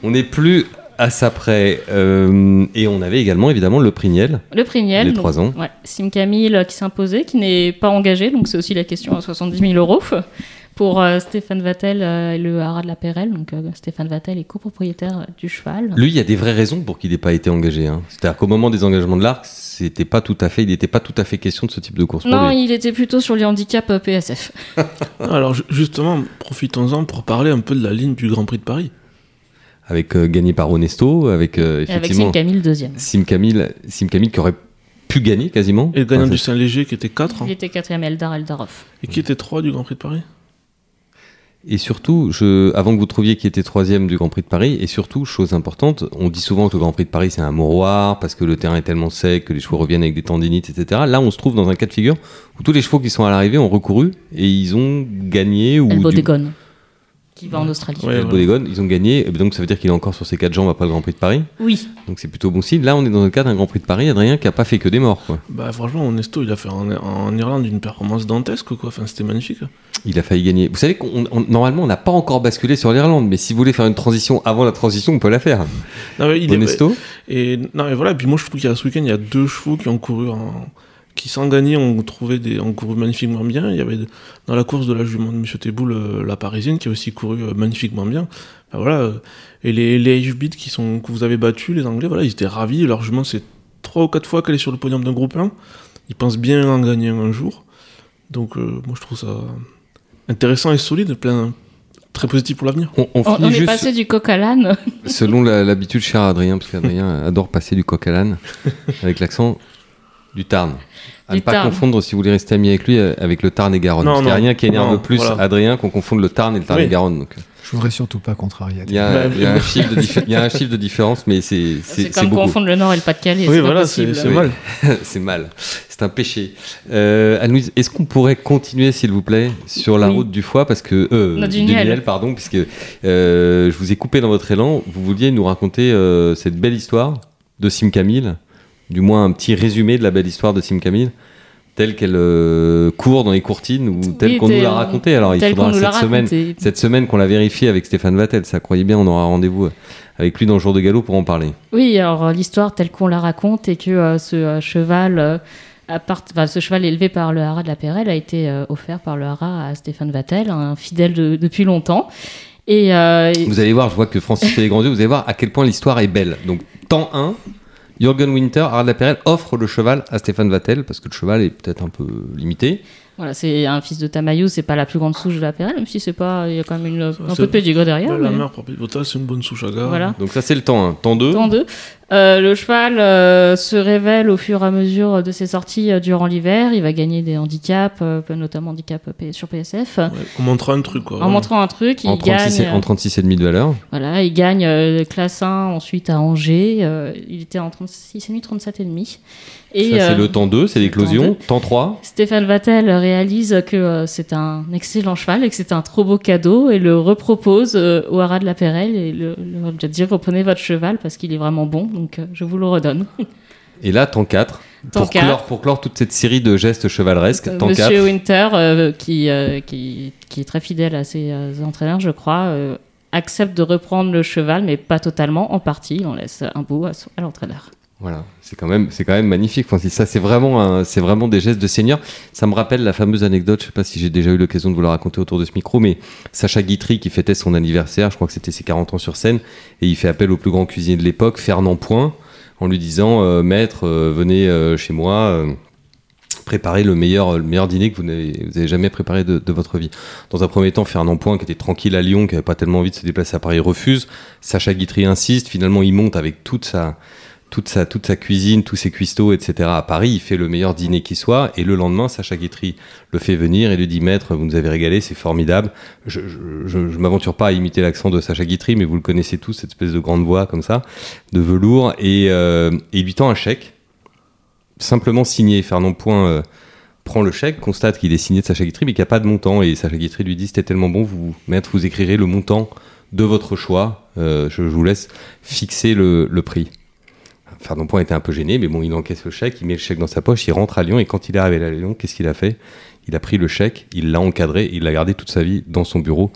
on est plus à ça près. Euh, et on avait également évidemment le prix Niel, Le prix Niel, les donc, 3 ans. Ouais, Sim Camille euh, qui s'est imposé, qui n'est pas engagé, donc c'est aussi la question à 70 000 euros. Pour euh, Stéphane Vattel euh, et le Haras de la Pérelle. Donc euh, Stéphane Vattel est copropriétaire du cheval. Lui, il y a des vraies raisons pour qu'il n'ait pas été engagé. hein. C'est-à-dire qu'au moment des engagements de l'ARC, c'était pas tout à fait, il n'était pas tout à fait question de ce type de course Non, il était plutôt sur les handicaps PSF. (laughs) Alors ju- justement, profitons-en pour parler un peu de la ligne du Grand Prix de Paris. Avec euh, gagné par Onesto, avec euh, Et avec effectivement Sim Camille deuxième. Sim Camille, Sim Camille qui aurait pu gagner quasiment. Et le gagnant Enfin, du Saint-Léger qui était 4 Il était quatrième Eldar Eldarov. et qui était 3 du Grand Prix de Paris. Et surtout, je, avant que vous trouviez qui était troisième du Grand Prix de Paris, et surtout, chose importante, on dit souvent que le Grand Prix de Paris c'est un mouroir parce que le terrain est tellement sec que les chevaux reviennent avec des tendinites, etc. Là, on se trouve dans un cas de figure où tous les chevaux qui sont à l'arrivée ont recouru et ils ont gagné ou El du- Bodegon, qui va en Australie. Ouais. Bodegón, ils ont gagné. Et donc ça veut dire qu'il est encore sur ses quatre jambes après le Grand Prix de Paris. Oui, Donc c'est plutôt bon signe. Là, on est dans le cas d'un Grand Prix de Paris, Adrien qui a pas fait que des morts. Quoi. Bah franchement, Onesto, il a fait en, en Irlande une performance dantesque, quoi. Enfin, c'était magnifique. Il a failli gagner. Vous savez qu'on on- normalement on n'a pas encore basculé sur l'Irlande, mais si vous voulez faire une transition avant la transition, on peut la faire. Non, mais il est- Onesto, Et non, mais voilà. Et puis moi, je trouve qu'il y a ce week-end, il y a deux chevaux qui ont couru en, qui sans gagner ont trouvé des, ont couru magnifiquement bien. Il y avait dans la course de la jument de Monsieur Théboul, euh, la Parisienne, qui a aussi couru euh, magnifiquement bien. Voilà. euh, Et les les H-Beat qui sont que vous avez battus, les Anglais, voilà, ils étaient ravis. Leur jument, c'est trois ou quatre fois qu'elle est sur le podium d'un groupe 1. Ils pensent bien en gagner un jour. Donc euh, moi, je trouve ça intéressant et solide, plein très positif pour l'avenir. on, on on, est juste passé du coq à l'âne. (laughs) selon l'habitude cher Adrien, parce qu'Adrien (laughs) adore passer du coq à l'âne avec l'accent du Tarn. À ne pas Tarn. confondre, si vous voulez rester ami avec lui, euh, avec le Tarn et Garonne. Non, Parce qu'il n'y a rien qui énerve Non, plus voilà. Adrien qu'on confonde le Tarn et le Tarn Oui. et Garonne. Donc, euh, Je voudrais surtout pas contrarier. il y, a, Ouais, il y a un chiffre de diffé- il y a un chiffre de différence, mais c'est c'est- comme beaucoup. confondre le Nord et le Pas-de-Calais. Oui, voilà, c'est mal. (laughs) c'est mal. C'est un péché. Euh, Anne-Louise, est-ce qu'on pourrait continuer, s'il vous plaît, sur la Oui. route du foie? Parce que. Euh, Non, du du miel. miel, pardon, puisque euh, je vous ai coupé dans votre élan. Vous vouliez nous raconter euh, cette belle histoire de Sim Camille, du moins un petit résumé de la belle histoire de Sim Camille, telle qu'elle euh, court dans les courtines ou telle Oui, qu'on nous l'a racontée. Alors, il faudra cette semaine. Cette semaine qu'on l'a vérifié avec Stéphane Vattel, ça croyez bien, on aura rendez-vous euh, avec lui dans le jour de galop pour en parler. Oui, alors euh, l'histoire telle qu'on la raconte est que euh, ce euh, cheval, à part- enfin, ce cheval élevé par le haras de la Pérelle a été offert par le haras à Stéphane Vattel, un fidèle de- depuis longtemps. Et, et- Vous allez voir, je vois que Francis fait les grands yeux, vous allez voir à quel point l'histoire est belle. Donc, temps 1, Jürgen Winter, Harald Laperelle, offre le cheval à Stéphane Vattel, parce que le cheval est peut-être un peu limité. voilà, c'est un fils de Tamayo, c'est pas la plus grande souche de la même si c'est pas, il y a quand même une, un peu de pédigré derrière. Ouais, la mais- mère c'est une bonne souche à gare. Voilà. Donc ça, c'est le temps 1. Temps 2, Temps deux. Euh, le cheval euh, se révèle au fur et à mesure de ses sorties euh, durant l'hiver. Il va gagner des handicaps, euh, notamment handicap P- sur PSF. Ouais, on montre un truc, quoi. En montrant un truc, il en 36, gagne. et, en 36,5 de valeur. Voilà, il gagne euh, classe 1 ensuite à Angers. euh, il était en 36,5, 37,5. Et ça, c'est le temps 2, c'est l'éclosion. temps Temps 3, Stéphane Vattel réalise que euh, c'est un excellent cheval et que c'est un trop beau cadeau et le repropose euh, au haras de la Pérelle et le, le lui dit reprenez votre cheval parce qu'il est vraiment bon, donc euh, je vous le redonne. (laughs) et là, temps 4. Temps pour, 4. Clore, pour clore toute cette série de gestes chevaleresques. Temps 4. Monsieur Winter, euh, qui, euh, qui, qui est très fidèle à ses euh, entraîneurs, je crois, euh, accepte de reprendre le cheval, mais pas totalement, en partie. Il en laisse un bout à, à l'entraîneur. Voilà, c'est quand même, c'est quand même magnifique. Ça, c'est vraiment, c'est vraiment des gestes de seigneur. Ça me rappelle la fameuse anecdote. Je sais pas si j'ai déjà eu l'occasion de vous la raconter autour de ce micro, mais Sacha Guitry qui fêtait son anniversaire, je crois que c'était ses 40 ans sur scène, et il fait appel au plus grand cuisinier de l'époque, Fernand Point, en lui disant, euh, maître, euh, venez euh, chez moi. euh, préparer le meilleur, le meilleur dîner que vous n'avez jamais préparé de, votre vie. Dans un premier temps, Fernand Point, qui était tranquille à Lyon, qui avait pas tellement envie de se déplacer à Paris, refuse. Sacha Guitry insiste. Finalement, il monte avec toute sa, toute sa, toute sa cuisine, tous ses cuistots, etc. à Paris. Il fait le meilleur dîner qui soit. Et le lendemain, Sacha Guitry le fait venir et lui dit Maître, vous nous avez régalé, c'est formidable. Je, je, je, je m'aventure pas à imiter l'accent de Sacha Guitry, mais vous le connaissez tous, cette espèce de grande voix comme ça, de velours. Et, euh, et il lui tend un chèque, simplement signé. Fernand Point euh, prend le chèque, constate qu'il est signé de Sacha Guitry, mais qu'il n'y a pas de montant. Et Sacha Guitry lui dit C'était tellement bon, vous, Maître, vous écrirez le montant de votre choix. Euh, je, je vous laisse fixer le, le prix. Fernand Point était un peu gêné, mais bon, il encaisse le chèque, il met le chèque dans sa poche, il rentre à Lyon, et quand il est arrivé à Lyon, qu'est-ce qu'il a fait? Il a pris le chèque, il l'a encadré, il l'a gardé toute sa vie dans son bureau,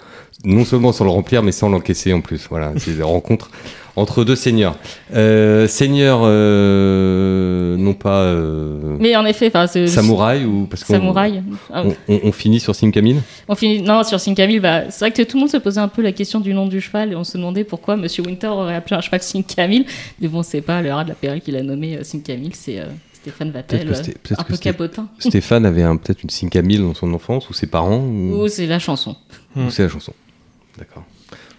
non seulement sans le remplir, mais sans l'encaisser en plus. Voilà, c'est des rencontres entre deux seigneurs. Euh, seigneurs, euh, non pas euh, Mais en effet, enfin, samouraï ou parce qu'on Samouraï. On, on- on finit sur Sim Camille On finit... Non, sur Sincamille, bah, c'est vrai que tout le monde se posait un peu la question du nom du cheval et on se demandait pourquoi Monsieur Winter aurait appelé un cheval Sincamille. Mais bon, c'est pas le rat de la Pérille qui l'a nommé euh, Sincamille, c'est Stéphane Vatel, euh, un peu capotin. (laughs) Stéphane avait un- peut-être une Sim Camille dans son enfance ou ses parents ou, Ou c'est la chanson. ou c'est la chanson. D'accord.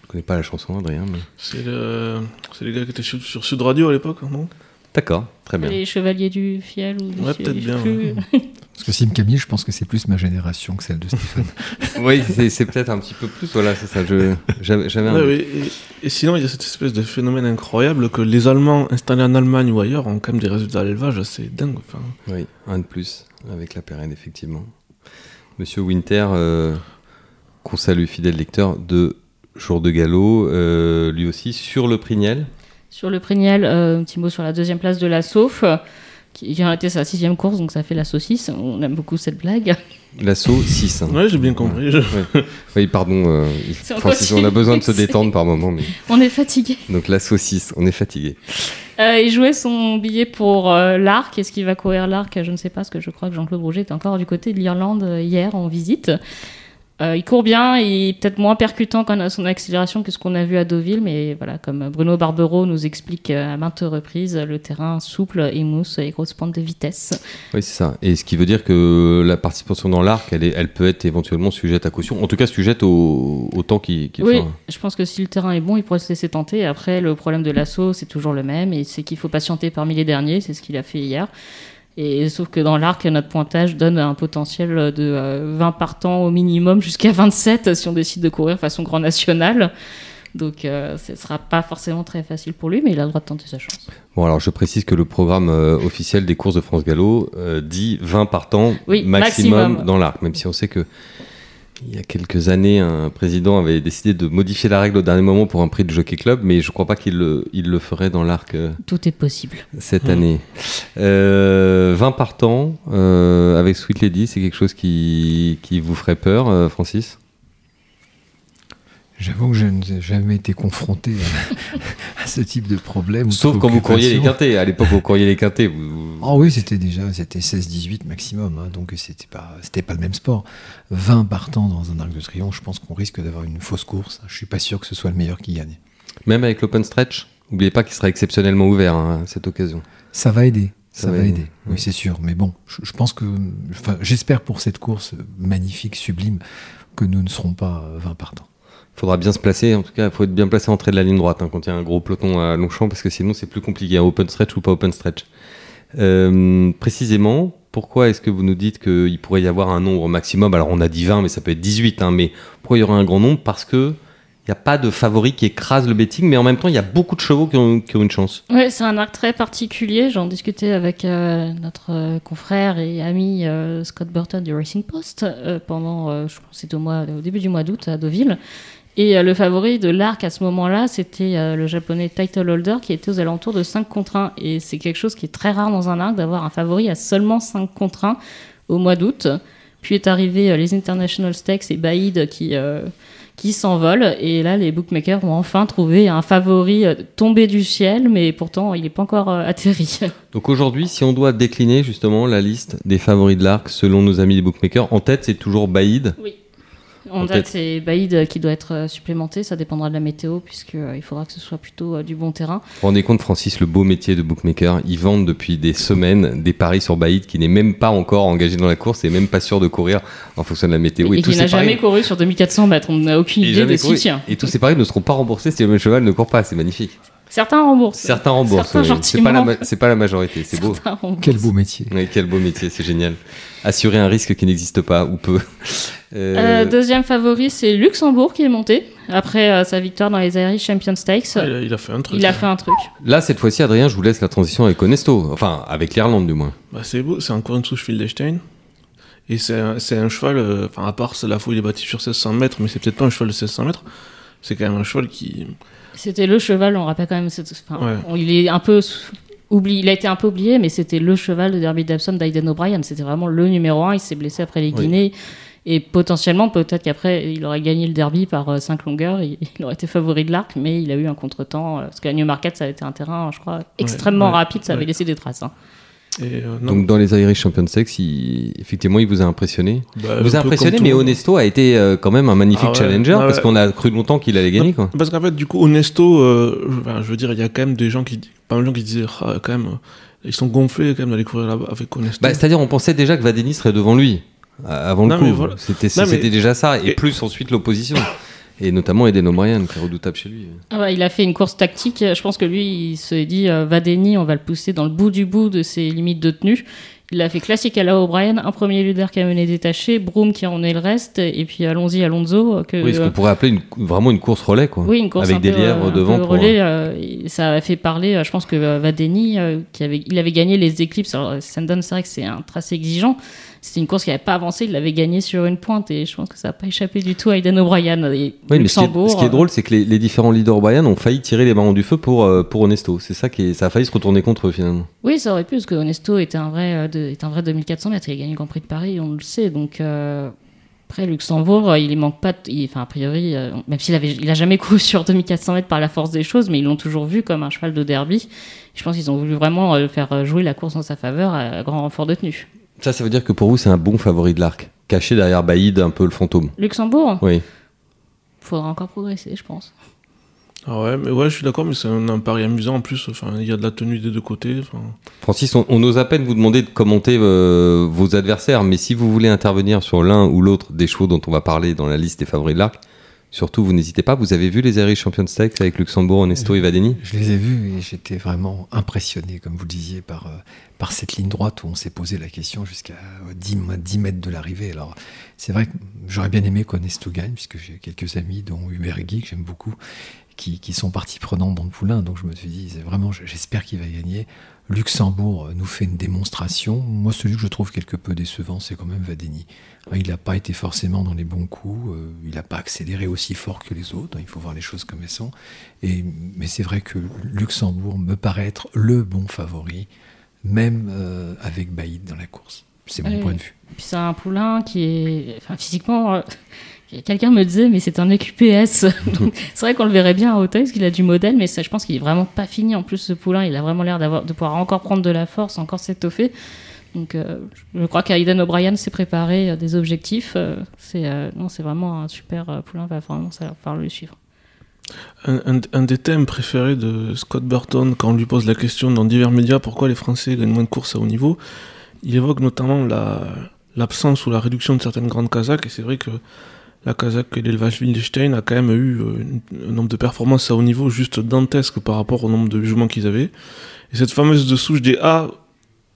Je connais pas la chanson, Adrien. Mais... C'est le... gars qui étaient sur, sur Sud Radio à l'époque, non? D'accord, très bien. Les chevaliers du fiel ou du Ouais, peut-être bien, plus. (laughs) Parce que Sim Camille, je pense que c'est plus ma génération que celle de Stéphane. (laughs) oui, c'est, c'est peut-être un petit peu plus. Voilà, c'est ça. Je, j'avais, j'avais un. Ouais, et, et sinon, il y a cette espèce de phénomène incroyable que les Allemands installés en Allemagne ou ailleurs ont quand même des résultats à l'élevage assez dingues. Enfin, Oui, un de plus avec la pérenne, effectivement. Monsieur Winter, euh, qu'on salue, fidèle lecteur de Jour de Galop, euh, lui aussi sur le Prignel. Sur le Prignel, euh, un petit mot sur la deuxième place de la Sauf, euh, qui vient été sa sixième course, donc ça fait la saucisse. On aime beaucoup cette blague. L'assaut 6. hein. ouais, j'ai bien compris. je- Oui, pardon. euh, on Francis, on a besoin de se (laughs) détendre par moment. Mais... On est fatigué. Donc l'assaut 6, on est fatigué. Euh, il jouait son billet pour euh, l'Arc. Est-ce qu'il va courir l'Arc? Je ne sais pas, parce que je crois que Jean-Claude Rouget était encore du côté de l'Irlande hier en visite. Euh, il court bien, il est peut-être moins percutant quand on a son accélération que ce qu'on a vu à Deauville, mais voilà, comme Bruno Barbero nous explique euh, à maintes reprises, le terrain souple, émousse et grosse pente de vitesse. Oui, c'est ça. Et ce qui veut dire que la participation dans l'arc, elle, est- elle peut être éventuellement sujette à caution. En tout cas, sujette au, au temps qui, qui Oui, je pense que si le terrain est bon, il pourrait se laisser tenter. Après, le problème de l'assaut, c'est toujours le même, et c'est qu'il faut patienter parmi les derniers, c'est ce qu'il a fait hier. Et sauf que dans l'arc, notre pointage donne un potentiel de euh, 20 partants au minimum jusqu'à 27 si on décide de courir façon grand national. Donc euh, ce sera pas forcément très facile pour lui, mais il a le droit de tenter sa chance. Bon, alors je précise que le programme euh, officiel des courses de France Gallo euh, dit 20 partants Oui, maximum, maximum. dans l'arc, même si on sait que il y a quelques années, un président avait décidé de modifier la règle au dernier moment pour un prix de Jockey Club, mais je crois pas qu'il le, il le ferait dans l'arc euh, Tout est possible. cette année. Euh, 20 partants euh, avec Sweet Lady, c'est quelque chose qui, qui vous ferait peur, euh, Francis? J'avoue que je n'ai jamais été confronté à, (laughs) à ce type de problème. Sauf quand vous courriez les quintés. À l'époque, vous courriez les quintés. Vous, Ah oui, c'était déjà c'était 16-18 maximum, hein, donc c'était pas c'était pas le même sport. 20 partants dans un arc de triomphe, je pense qu'on risque d'avoir une fausse course. Je suis pas sûr que ce soit le meilleur qui gagne. Même avec l'open stretch, n'oubliez pas qu'il sera exceptionnellement ouvert hein, à cette occasion. Ça va aider. Ça, Ça va va aider. aider. Oui, c'est sûr. Mais bon, je, je pense que, j'espère pour cette course magnifique, sublime, que nous ne serons pas euh, 20 partants. Il faudra bien se placer, en tout cas, il faut être bien placé en trait de la ligne droite hein, quand il y a un gros peloton à Longchamp, parce que sinon c'est plus compliqué, un open stretch ou pas open stretch. Euh, précisément, pourquoi est-ce que vous nous dites qu'il pourrait y avoir un nombre maximum? Alors on a dit 20, mais ça peut être 18, hein, mais pourquoi il y aura un grand nombre? Parce que il n'y a pas de favori qui écrase le betting, mais en même temps, il y a beaucoup de chevaux qui ont, une chance. Ouais, c'est un arc très particulier. J'en discutais avec euh, notre euh, confrère et ami Scott Burton du Racing Post pendant, je que c'était au, au début du mois d'août à Deauville. Et euh, le favori de l'arc à ce moment-là, c'était euh, le japonais Title Holder qui était aux alentours de 5 contre 1. Et c'est quelque chose qui est très rare dans un arc d'avoir un favori à seulement 5 contre 1 au mois d'août. Puis est arrivé euh, les International Stakes et Baïd qui, qui s'envolent. Et là, les bookmakers ont enfin trouvé un favori tombé du ciel, mais pourtant, il n'est pas encore atterri. (laughs) Donc aujourd'hui, si on doit décliner justement la liste des favoris de l'arc selon nos amis les bookmakers, en tête c'est toujours Baïd. Oui. En Peut-être. fait, c'est Baïd qui doit être euh, supplémenté. Ça dépendra de la météo, puisqu'il faudra que ce soit plutôt euh, du bon terrain. Vous vous rendez compte, Francis, le beau métier de bookmaker Ils vendent depuis des semaines des paris sur Baïd qui n'est même pas encore engagé dans la course et même pas sûr de courir en fonction de la météo. et tous qui n'a jamais couru sur 2400 mètres. On n'a aucune et idée de tient. Et tous ces paris ne seront pas remboursés si le cheval ne court pas. C'est magnifique. Certains remboursent. Certains remboursent. Certains oui. C'est pas, la gentiment. ma- c'est pas la majorité. C'est beau. Remboursent. Quel beau métier. Oui, quel beau métier, c'est génial. Assurer un risque qui n'existe pas ou peu. Euh, (laughs) Euh, deuxième favori, c'est Luxembourg qui est monté après euh, sa victoire dans les Irish Champion Stakes. Ah, il, a, il a fait un truc. Il a fait un truc. Là, cette fois-ci, Adrien, je vous laisse la transition avec Onesto. Enfin, avec l'Irlande, du moins. Bah, c'est beau, c'est encore une souche Fieldestein. Et c'est un, un cheval, euh, enfin, à part c'est la fois il est bâti sur 1600 mètres, mais c'est peut-être pas un cheval de 1600 mètres. C'est quand même un cheval qui. C'était le cheval, on rappelle quand même. cette- enfin, Ouais. on- il est un peu oublié, il a été un peu oublié, mais c'était le cheval de Derby d'Epsom d'Aiden O'Brien. C'était vraiment le numéro un. Il s'est blessé après les Oui. Guinées. Et potentiellement, peut-être qu'après, il aurait gagné le derby par 5 longueurs. Il, (laughs) il aurait été favori de l'arc, mais il a eu un contretemps. euh, Parce qu'à Newmarket, ça a été un terrain, je crois, extrêmement ouais, rapide. Ça avait ouais. laissé des traces. hein. Et, euh, Donc dans les Irish Champions Sex, il- effectivement, il vous a impressionné. bah, Il vous a impressionné, mais. Onesto a été euh, quand même un magnifique Ah ouais. challenger Ah parce qu'on a cru longtemps qu'il allait gagner. Quoi. Parce qu'en fait, du coup, Onesto, euh, je, veux dire, il y a quand même des gens qui, pas mal de gens qui disaient, Ah, quand même, ils sont gonflés quand même d'aller courir là-bas avec Onesto. Bah, C'est-à-dire, on pensait déjà que Vadeni serait devant lui avant le Non, coup. voilà. C'était mais- déjà ça, et, Et- plus ensuite l'opposition. (coughs) Et notamment Eden O'Brien, qui est redoutable chez lui. Ah ouais, il a fait une course tactique. Je pense que lui, il s'est dit euh, Vadeni, on va le pousser dans le bout du bout de ses limites de tenue. Il a fait classique à la O'Brien, un premier leader qui a mené détaché, Broom qui en est le reste, et puis allons-y Alonso. Que, Oui, ce euh, qu'on pourrait appeler une- vraiment une course relais. Quoi. Oui, une course Avec un des peu, lièvres euh, un devant peu pour- relais, euh, ça a fait parler, euh, je pense que euh, Vadeni, euh, qui avait, il avait gagné les éclipses. Alors, Sandon, c'est vrai que c'est un tracé exigeant. C'était une course qui n'avait pas avancé, il l'avait gagné sur une pointe, et je pense que ça n'a pas échappé du tout à Aidan O'Brien. Et Oui, mais ce qui est, Luxembourg, ce qui est euh, drôle, c'est que les, les différents leaders O'Brien ont failli tirer les marrons du feu pour, euh, pour Onesto. C'est ça qui est, ça a failli se retourner contre eux finalement. Oui, ça aurait pu, parce que Onesto était un vrai, euh, est un vrai 2400 mètres. Il a gagné le Grand Prix de Paris, on le sait. Donc, euh, après, Luxembourg, il y manque pas. de- il- Enfin, a priori, euh, même s'il avait, il a jamais couru (laughs) sur 2400 mètres par la force des choses, mais ils l'ont toujours vu comme un cheval de derby. Je pense qu'ils ont voulu vraiment euh, faire jouer la course en sa faveur à grand renfort de tenue. Ça, ça veut dire que pour vous, c'est un bon favori de l'arc. Caché derrière Baïd, un peu le fantôme. Luxembourg, Oui. faudra encore progresser, je pense. Ah ouais, mais ouais, je suis d'accord, mais c'est un, un pari amusant en plus. Enfin, il y a de la tenue des deux côtés. Enfin, Francis, on, on ose à peine vous demander de commenter euh, vos adversaires, mais si vous voulez intervenir sur l'un ou l'autre des chevaux dont on va parler dans la liste des favoris de l'arc, surtout vous n'hésitez pas. Vous avez vu les Irish Champions Stakes avec Luxembourg, Onesto et Vadeni Je les ai vus et j'étais vraiment impressionné, comme vous le disiez, par, euh, par cette ligne droite où on s'est posé la question jusqu'à euh, 10, mo- 10 mètres de l'arrivée. Alors, c'est vrai que j'aurais bien aimé qu'Onesto gagne, puisque j'ai quelques amis, dont Hubert Guy, que j'aime beaucoup, qui, qui sont partie prenante dans le poulain. Donc, je me suis dit, c'est vraiment, j'espère qu'il va gagner. Luxembourg euh, nous fait une démonstration. Moi, celui que je trouve quelque peu décevant, c'est quand même Vadeni. Euh, Il n'a pas été forcément dans les bons coups, euh, il n'a pas accéléré aussi fort que les autres, il faut voir les choses comme elles sont. Et, mais c'est vrai que Luxembourg me paraît être le bon favori, même euh, avec Baïd dans la course. C'est mon Oui. point de vue. Puis c'est un poulain qui est. Enfin, physiquement. euh, Quelqu'un me disait, mais c'est un EQPS. (laughs) C'est vrai qu'on le verrait bien à Hauteuil, parce qu'il a du modèle, mais ça, je pense qu'il est vraiment pas fini. En plus, ce poulain, il a vraiment l'air d'avoir, de pouvoir encore prendre de la force, encore s'étoffer. Donc, euh, je crois qu'Aiden O'Brien s'est préparé euh, des objectifs. euh, c'est, euh, non, c'est vraiment un super poulain, va vraiment falloir le suivre. un, un- un des thèmes préférés de Scott Burton, quand on lui pose la question dans divers médias pourquoi les Français gagnent moins de courses à haut niveau, il évoque notamment la- l'absence ou la réduction de certaines grandes Kazakhs. Et c'est vrai que la Kazakh et l'élevage Wildestein a quand même eu euh, un nombre de performances à haut niveau juste dantesque par rapport au nombre de jugements qu'ils avaient. Et cette fameuse de souche des A,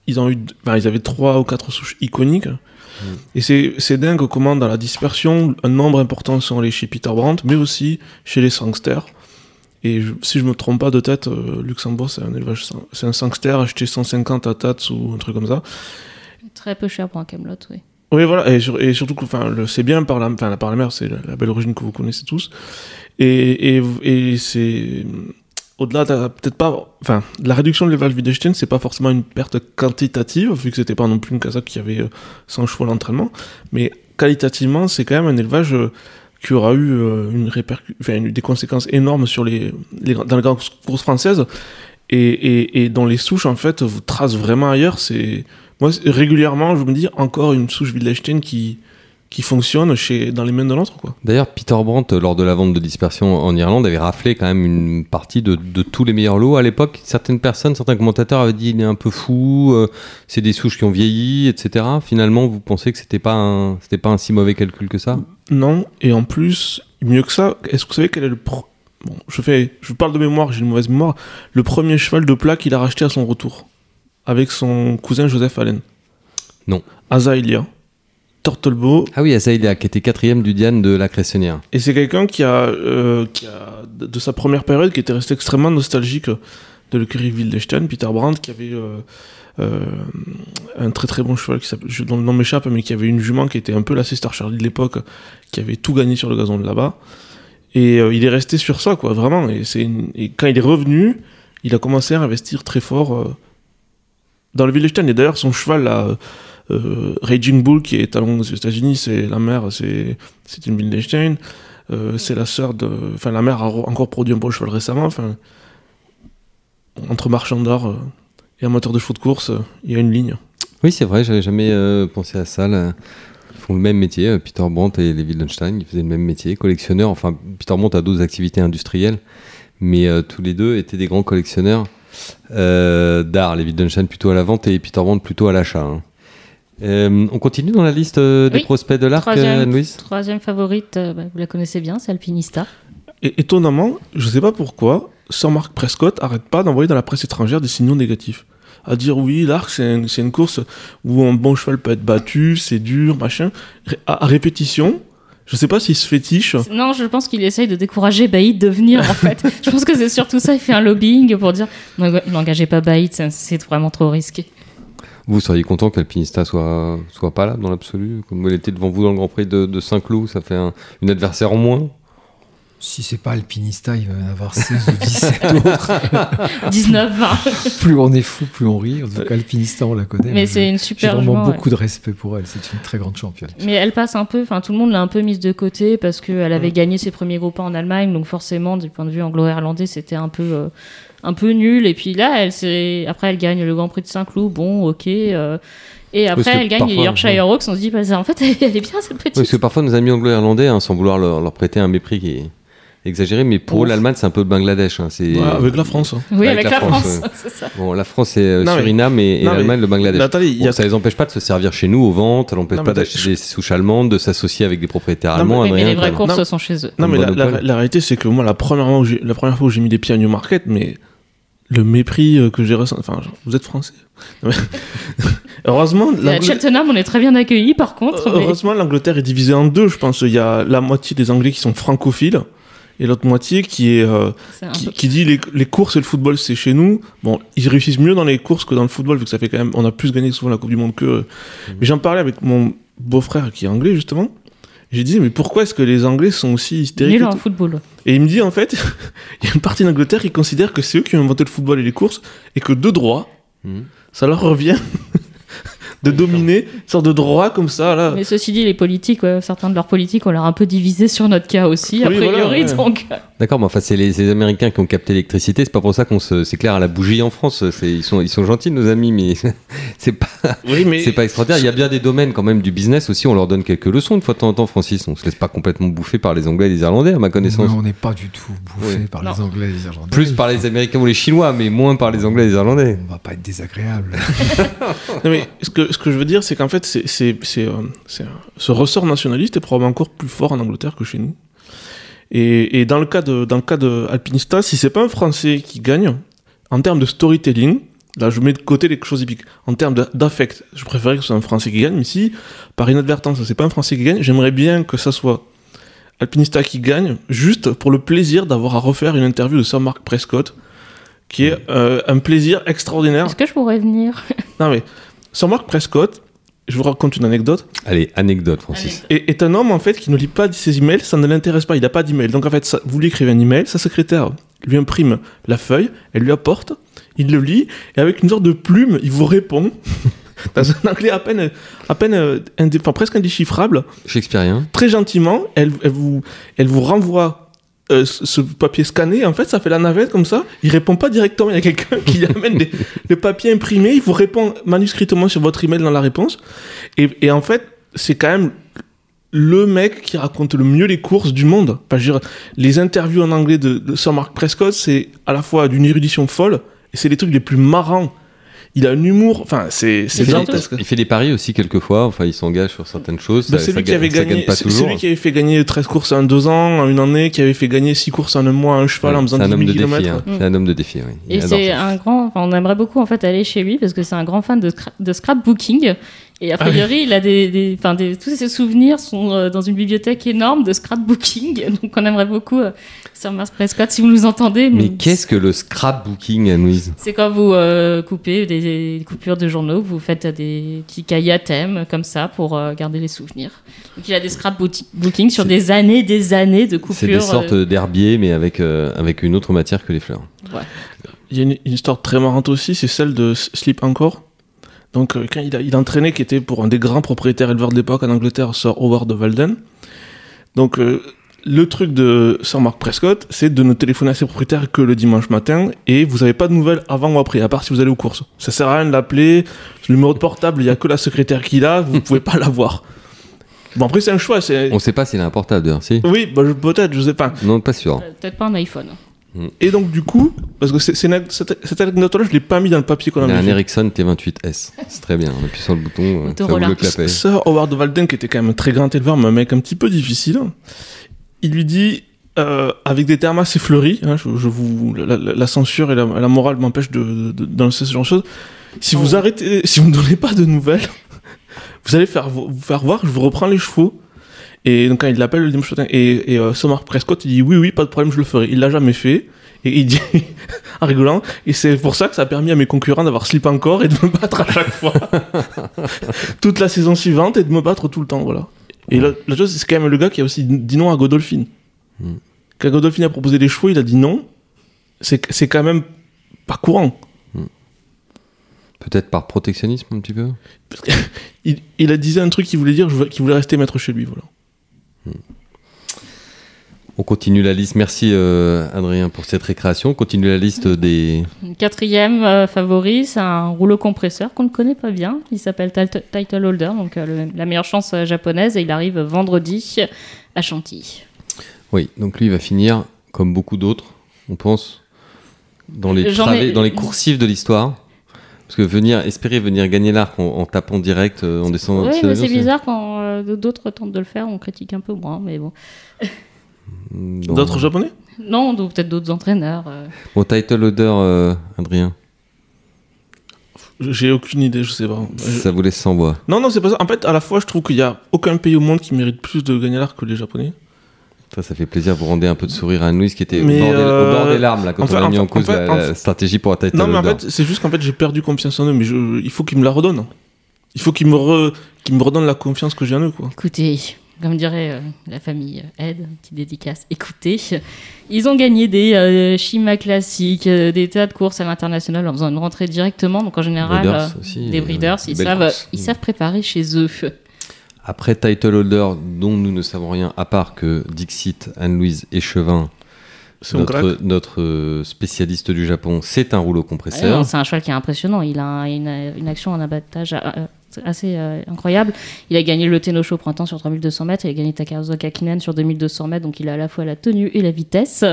ils, ont eu, enfin, ils avaient trois ou quatre souches iconiques. Et c'est c'est dingue comment dans la dispersion, un nombre important sont allés chez Peter Brandt, mais aussi chez les sangsters. Et je- si je me trompe pas de tête, euh, Luxembourg c'est un élevage, c'est un sangster acheté 150 à Tats ou un truc comme ça. Très peu cher pour un Camelot, oui. Oui, voilà, et, sur- et surtout enfin, c'est bien par la, enfin, par la mer, c'est la, belle origine que vous connaissez tous. Et, et, et c'est au-delà de peut-être pas, enfin, la réduction de l'élevage Wittgenstein, c'est pas forcément une perte quantitative, vu que c'était pas non plus une Kazakh qui avait euh, 100 chevaux d'entraînement, mais qualitativement, c'est quand même un élevage euh, qui aura eu euh, une une- des conséquences énormes sur les, les dans les grandes courses françaises et, et, et dont les souches en fait vous tracent vraiment ailleurs. C'est moi régulièrement, je me dis encore une souche Wittgenstein qui qui fonctionne chez dans les mains de l'autre quoi. D'ailleurs, Peter Brandt, lors de la vente de dispersion en Irlande, avait raflé quand même une partie de, de tous les meilleurs lots. À l'époque, certaines personnes, certains commentateurs avaient dit il est un peu fou, euh, c'est des souches qui ont vieilli, etc. Finalement, vous pensez que c'était pas un, c'était pas un si mauvais calcul que ça? Non, et en plus, mieux que ça, est-ce que vous savez quel est le pro- bon, je fais je parle de mémoire, j'ai une mauvaise mémoire, le premier cheval de plat qu'il a racheté à son retour avec son cousin Joseph Allen. Non. Azaïlia, Tortelbo, Ah oui, Azaïlia, qui était quatrième du Diane de la Cressonnière. Et c'est quelqu'un qui a, euh, qui a, de sa première période, qui était resté extrêmement nostalgique de l'écurie Wildestein, Peter Brandt, qui avait euh, euh, un très très bon cheval, qui s'appelle- dont le nom m'échappe, mais qui avait une jument qui était un peu la Sister Charlie de l'époque, qui avait tout gagné sur le gazon de là-bas. Et il est resté sur ça, quoi, vraiment. Et, c'est une- et quand il est revenu, il a commencé à investir très fort dans le Wittgenstein, et d'ailleurs son cheval, là, euh, Raging Bull, qui est talon aux États-Unis, c'est la mère, c'est c'est une Wittgenstein. Euh, c'est la sœur de. Enfin, la mère a re- encore produit un beau cheval récemment. Enfin, entre marchand d'art euh, et amateur de chevaux de course, euh, il y a une ligne. Oui, c'est vrai, j'avais jamais euh, pensé à ça. Ils font le même métier, euh, Peter Brandt et les Wittgenstein, ils faisaient le même métier, collectionneurs. Enfin, Peter Brandt a d'autres activités industrielles, mais euh, tous les deux étaient des grands collectionneurs euh, d'art. Les Wittgenstein plutôt à la vente et Peter Brandt plutôt à l'achat. hein. Euh, on continue dans la liste euh, des Oui, prospects de l'arc, euh, Troisième, Anne-Louise? troisième favorite, euh, bah, vous la connaissez bien, c'est Alpinista. Et étonnamment, je sais pas pourquoi, Sir Mark Prescott arrête pas d'envoyer dans la presse étrangère des signaux négatifs. À dire oui, l'arc c'est une, une course où un bon cheval peut être battu, c'est dur, machin. À répétition, je sais pas s'il se fétiche. Non, je pense qu'il essaye de décourager Baïd de venir, en fait. (laughs) je pense que c'est surtout ça, il fait un lobbying pour dire "N'eng- n'engagez pas Baïd, c'est- c'est vraiment trop risqué. Vous seriez content qu'Alpinista soit, soit pas là dans l'absolu Comme elle était devant vous dans le Grand Prix de, de Saint-Cloud, ça fait un, une adversaire en moins Si c'est pas Alpinista, il va y en avoir 16 ou 17 (laughs) autres. (laughs) 19, 20. (laughs) Plus on est fou, plus on rit. En tout cas, Alpinista, on la connaît. Mais c'est une J'ai super vraiment jument, ouais. beaucoup de respect pour elle. C'est une très grande championne. Mais elle passe un peu, enfin tout le monde l'a un peu mise de côté parce qu'elle avait Mm. gagné ses premiers groupes pas en Allemagne, donc forcément du point de vue anglo-irlandais c'était un peu euh, un peu nul. Et puis là, elle après elle gagne le Grand Prix de Saint-Cloud, bon ok. euh, et après elle gagne les Yorkshire Hawks, on se dit bah, en fait (laughs) elle est bien cette petite. Parce que parfois nos amis anglo-irlandais, hein, sans vouloir leur, leur prêter un mépris qui est exagéré, mais pour l'Allemagne c'est un peu le Bangladesh. hein, c'est... Ouais, avec la France. hein. oui avec avec, la la France, France, ouais. (laughs) c'est ça. Bon, la France c'est euh, mais- Suriname et, et mais- l'Allemagne le Bangladesh. Mais attendez, il y Bon, a ça les empêche pas de se servir chez nous aux ventes, ça l'empêche pas mais d'acheter je- des souches allemandes, de s'associer avec des propriétaires Non, mais- allemands. Oui, mais Adrien, les vraies courses Non. sont chez eux. Non, mais la, la- monopole. la réalité, c'est que moi, la première, fois où j'ai, la première fois où j'ai mis les pieds à Newmarket, mais le mépris euh, que j'ai ressenti. Enfin, genre, vous êtes français. (laughs) Mais- (laughs) Heureusement, à Cheltenham, on est très bien accueillis par contre. mais- Heureusement, l'Angleterre est divisée en deux, je pense. Il y a la moitié des Anglais qui sont francophiles et l'autre moitié qui est euh, qui, peu- qui dit les, les courses et le football c'est chez nous. Bon, ils réussissent mieux dans les courses que dans le football vu que ça fait quand même on a plus gagné souvent la Coupe du Monde que. eux. Mais j'en parlais avec mon beau-frère qui est anglais justement. J'ai dit mais pourquoi est-ce que les Anglais sont aussi hystériques en football. Et il me dit en fait, (laughs) il y a une partie d'Angleterre qui considère que c'est eux qui ont inventé le football et les courses et que de droit, Mhm. ça leur revient de dominer, une sorte de droit comme ça là. Mais ceci dit, les politiques, ouais, certains de leurs politiques, on leur a un peu divisé sur notre cas aussi, a Oui, priori. voilà, ouais. donc, D'accord, mais enfin c'est les, c'est les Américains qui ont capté l'électricité, c'est pas pour ça qu'on se s'éclaire à la bougie en France. C'est, ils sont ils sont gentils nos amis, mais (laughs) c'est pas Oui, mais c'est pas extraordinaire. Il y a bien des domaines quand même du business aussi. On leur donne quelques leçons de fois de temps en temps, Francis. On se laisse pas complètement bouffer par les Anglais et les Irlandais, à ma connaissance. Mais on n'est pas du tout bouffé Oui. par Non. les Anglais et les Irlandais. Plus par les Américains ou les Chinois, mais moins par les Anglais et les Irlandais. On va pas être désagréable. (laughs) Non, mais ce que, ce que je veux dire, c'est qu'en fait, c'est, c'est, c'est, c'est, euh, ce ressort nationaliste est probablement encore plus fort en Angleterre que chez nous. Et, et dans le cas de, dans le cas de Alpinista, si c'est pas un Français qui gagne, en termes de storytelling, là je mets de côté les choses épiques, en termes d'affect, je préférerais que ce soit un Français qui gagne, mais si par inadvertance c'est pas un Français qui gagne, j'aimerais bien que ça soit Alpinista qui gagne, juste pour le plaisir d'avoir à refaire une interview de Sir Mark Prescott, qui est euh, un plaisir extraordinaire. est-ce que je pourrais venir? Non mais, Sir Mark Prescott, je vous raconte une anecdote, Allez, anecdote, Francis. est, est un homme en fait qui ne lit pas ses emails, ça ne l'intéresse pas, il n'a pas d'email. Donc en fait, ça- vous lui écrivez un email, sa secrétaire lui imprime la feuille, elle lui apporte, il le lit, et avec une sorte de plume, il vous répond. (laughs) Dans un anglais à peine, à peine euh, indé- enfin, presque indéchiffrable, Shakespearien. très gentiment, elle, elle vous, elle vous renvoie euh, ce papier scanné. En fait, ça fait la navette comme ça. Il répond pas directement. Il y a quelqu'un qui (laughs) amène des, le papier imprimé. Il vous répond manuscritement sur votre email dans la réponse. Et, et en fait, c'est quand même le mec qui raconte le mieux les courses du monde. Enfin, je veux dire, les interviews en anglais de, de Sir Mark Prescott, c'est à la fois d'une érudition folle et c'est les trucs les plus marrants. Il a un humour, enfin, c'est c'est Il fait, dantesque. des, il fait des paris aussi quelquefois. Enfin, il s'engage sur certaines choses. Bah, c'est ça lui qui avait gagné, c'est lui qui fait gagner 13 courses en deux ans, en une année, qui avait fait gagner 6 courses en un mois à un cheval en Ouais, faisant c'est un 10 homme 000 de défi. km. hein. C'est un homme de défi. Oui. Il Et c'est un grand. on aimerait beaucoup en fait aller chez lui parce que c'est un grand fan de, scra- de scrapbooking. Et a Ah priori, il a des, des, tous ses souvenirs sont euh, dans une bibliothèque énorme de scrapbooking. (laughs) Donc, on aimerait beaucoup, Sir Mars Prescott, si vous nous entendez. Mais qu'est-ce que le scrapbooking, Anne-Louise C'est quand vous euh, coupez des, des coupures de journaux, vous faites des petits cahiers à thème comme ça pour euh, garder les souvenirs. Donc il a des scrapbooking sur des années, des années de coupures. C'est des sortes euh, d'herbiers, mais avec, euh, avec une autre matière que les fleurs. ouais. Il y a une, une histoire très marrante aussi, c'est celle de Sleep Encore. Donc, euh, quand il a, il a entraîné, qui était pour un des grands propriétaires éleveurs de l'époque en Angleterre, Sir Howard de Walden. Donc, euh, le truc de Sir Mark Prescott, c'est de ne téléphoner à ses propriétaires que le dimanche matin, et vous n'avez pas de nouvelles avant ou après, à part si vous allez aux courses. Ça sert à rien de l'appeler. Le numéro de portable, il n'y a que la secrétaire qui l'a, vous (laughs) pouvez pas l'avoir. Bon, après, c'est un choix. C'est... On ne sait pas s'il est un portable, d'ailleurs, si Oui, bah, je- peut-être, je sais pas. Non, pas sûr. Euh, Peut-être pas un iPhone. Et donc, du coup, parce que c'est, c'est une- cette, cette anecdote-là, je l'ai pas mis dans le papier qu'on Il a avait un. Ericsson T28S. C'est très bien. On appuie sur le bouton, euh, ça le clapez. Sir Howard Walden, qui était quand même un très grand éleveur, mais un mec un petit peu difficile, il lui dit, euh, avec des termes assez fleuris, hein, je, je vous, la, la- la censure et la, la morale m'empêchent de, ce genre de choses. Si vous Oh. arrêtez, si vous ne donnez pas de nouvelles, (laughs) vous allez faire, vous faire voir, je vous reprends les chevaux. Et donc quand il l'appelle le dimanche matin, et, et euh, Sir Mark Prescott, il dit oui, oui, pas de problème, je le ferai. Il l'a jamais fait. Et il dit, (laughs) en rigolant, et c'est pour ça que ça a permis à mes concurrents d'avoir slip encore et de me battre à chaque fois. (laughs) Toute la saison suivante et de me battre tout le temps, voilà. Et la, la chose, c'est quand même le gars qui a aussi dit non à Godolphin. Mm. Quand Godolphin a proposé des chevaux, il a dit non. C'est quand même pas courant. Peut-être par protectionnisme, un petit peu (laughs) Il, il a dit un truc qu'il voulait dire, qu'il voulait rester maître chez lui, voilà. On continue la liste. Merci, euh, Adrien, pour cette récréation. On continue la liste des. Quatrième euh, favori, c'est un rouleau compresseur qu'on ne connaît pas bien. Il s'appelle Tit- Title Holder, donc euh, le- la meilleure chance euh, japonaise, et il arrive vendredi à Chantilly. Oui, donc lui, il va finir, comme beaucoup d'autres, on pense, dans les, ai- travées- dans les coursifs de l'histoire. Parce que venir, espérer venir gagner l'arc en, en tapant direct, en descendant Oui, de mais c'est bizarre quand d'autres tentent de le faire, on critique un peu moins, mais bon. (laughs) D'autres japonais? Non, peut-être d'autres entraîneurs. euh. Bon, title holder, euh, Adrien, J'ai aucune idée, je sais pas. Je- ça vous laisse sans voix. Non, non, c'est pas ça. En fait, à la fois, je trouve qu'il y a aucun pays au monde qui mérite plus de gagner l'art que les Japonais. Ça, ça fait plaisir. Vous rendez un peu de sourire à Anne-Louise qui était Mais, au, bord des, au bord euh, des larmes là, quand enfin, on a mis en cause en fait- la, en la fait- stratégie pour un title Non, mais en fait, c'est juste qu'en fait, j'ai perdu confiance en eux, mais je- il faut qu'ils me la redonnent. Il faut qu'ils me, re- me redonnent la confiance que j'ai en eux, quoi. Écoutez, comme dirait euh, la famille Ed, petite dédicace, écoutez, ils ont gagné des euh, Shima classiques, euh, des tas de courses à l'international en faisant une rentrée directement. Donc en général, Breeders euh, aussi, des breeders, ils savent, ils savent préparer chez eux. Après title holder, dont nous ne savons rien, à part que Dixit, Anne-Louise un crack. notre, notre spécialiste du Japon, c'est un rouleau compresseur. C'est un cheval qui est impressionnant. Il a un- une, une action en abattage euh, assez euh, incroyable. Il a gagné le Tenosho au printemps sur 3200 mètres. Il a gagné Takazuka Kinen sur 2200 mètres. Donc il a à la fois la tenue et la vitesse.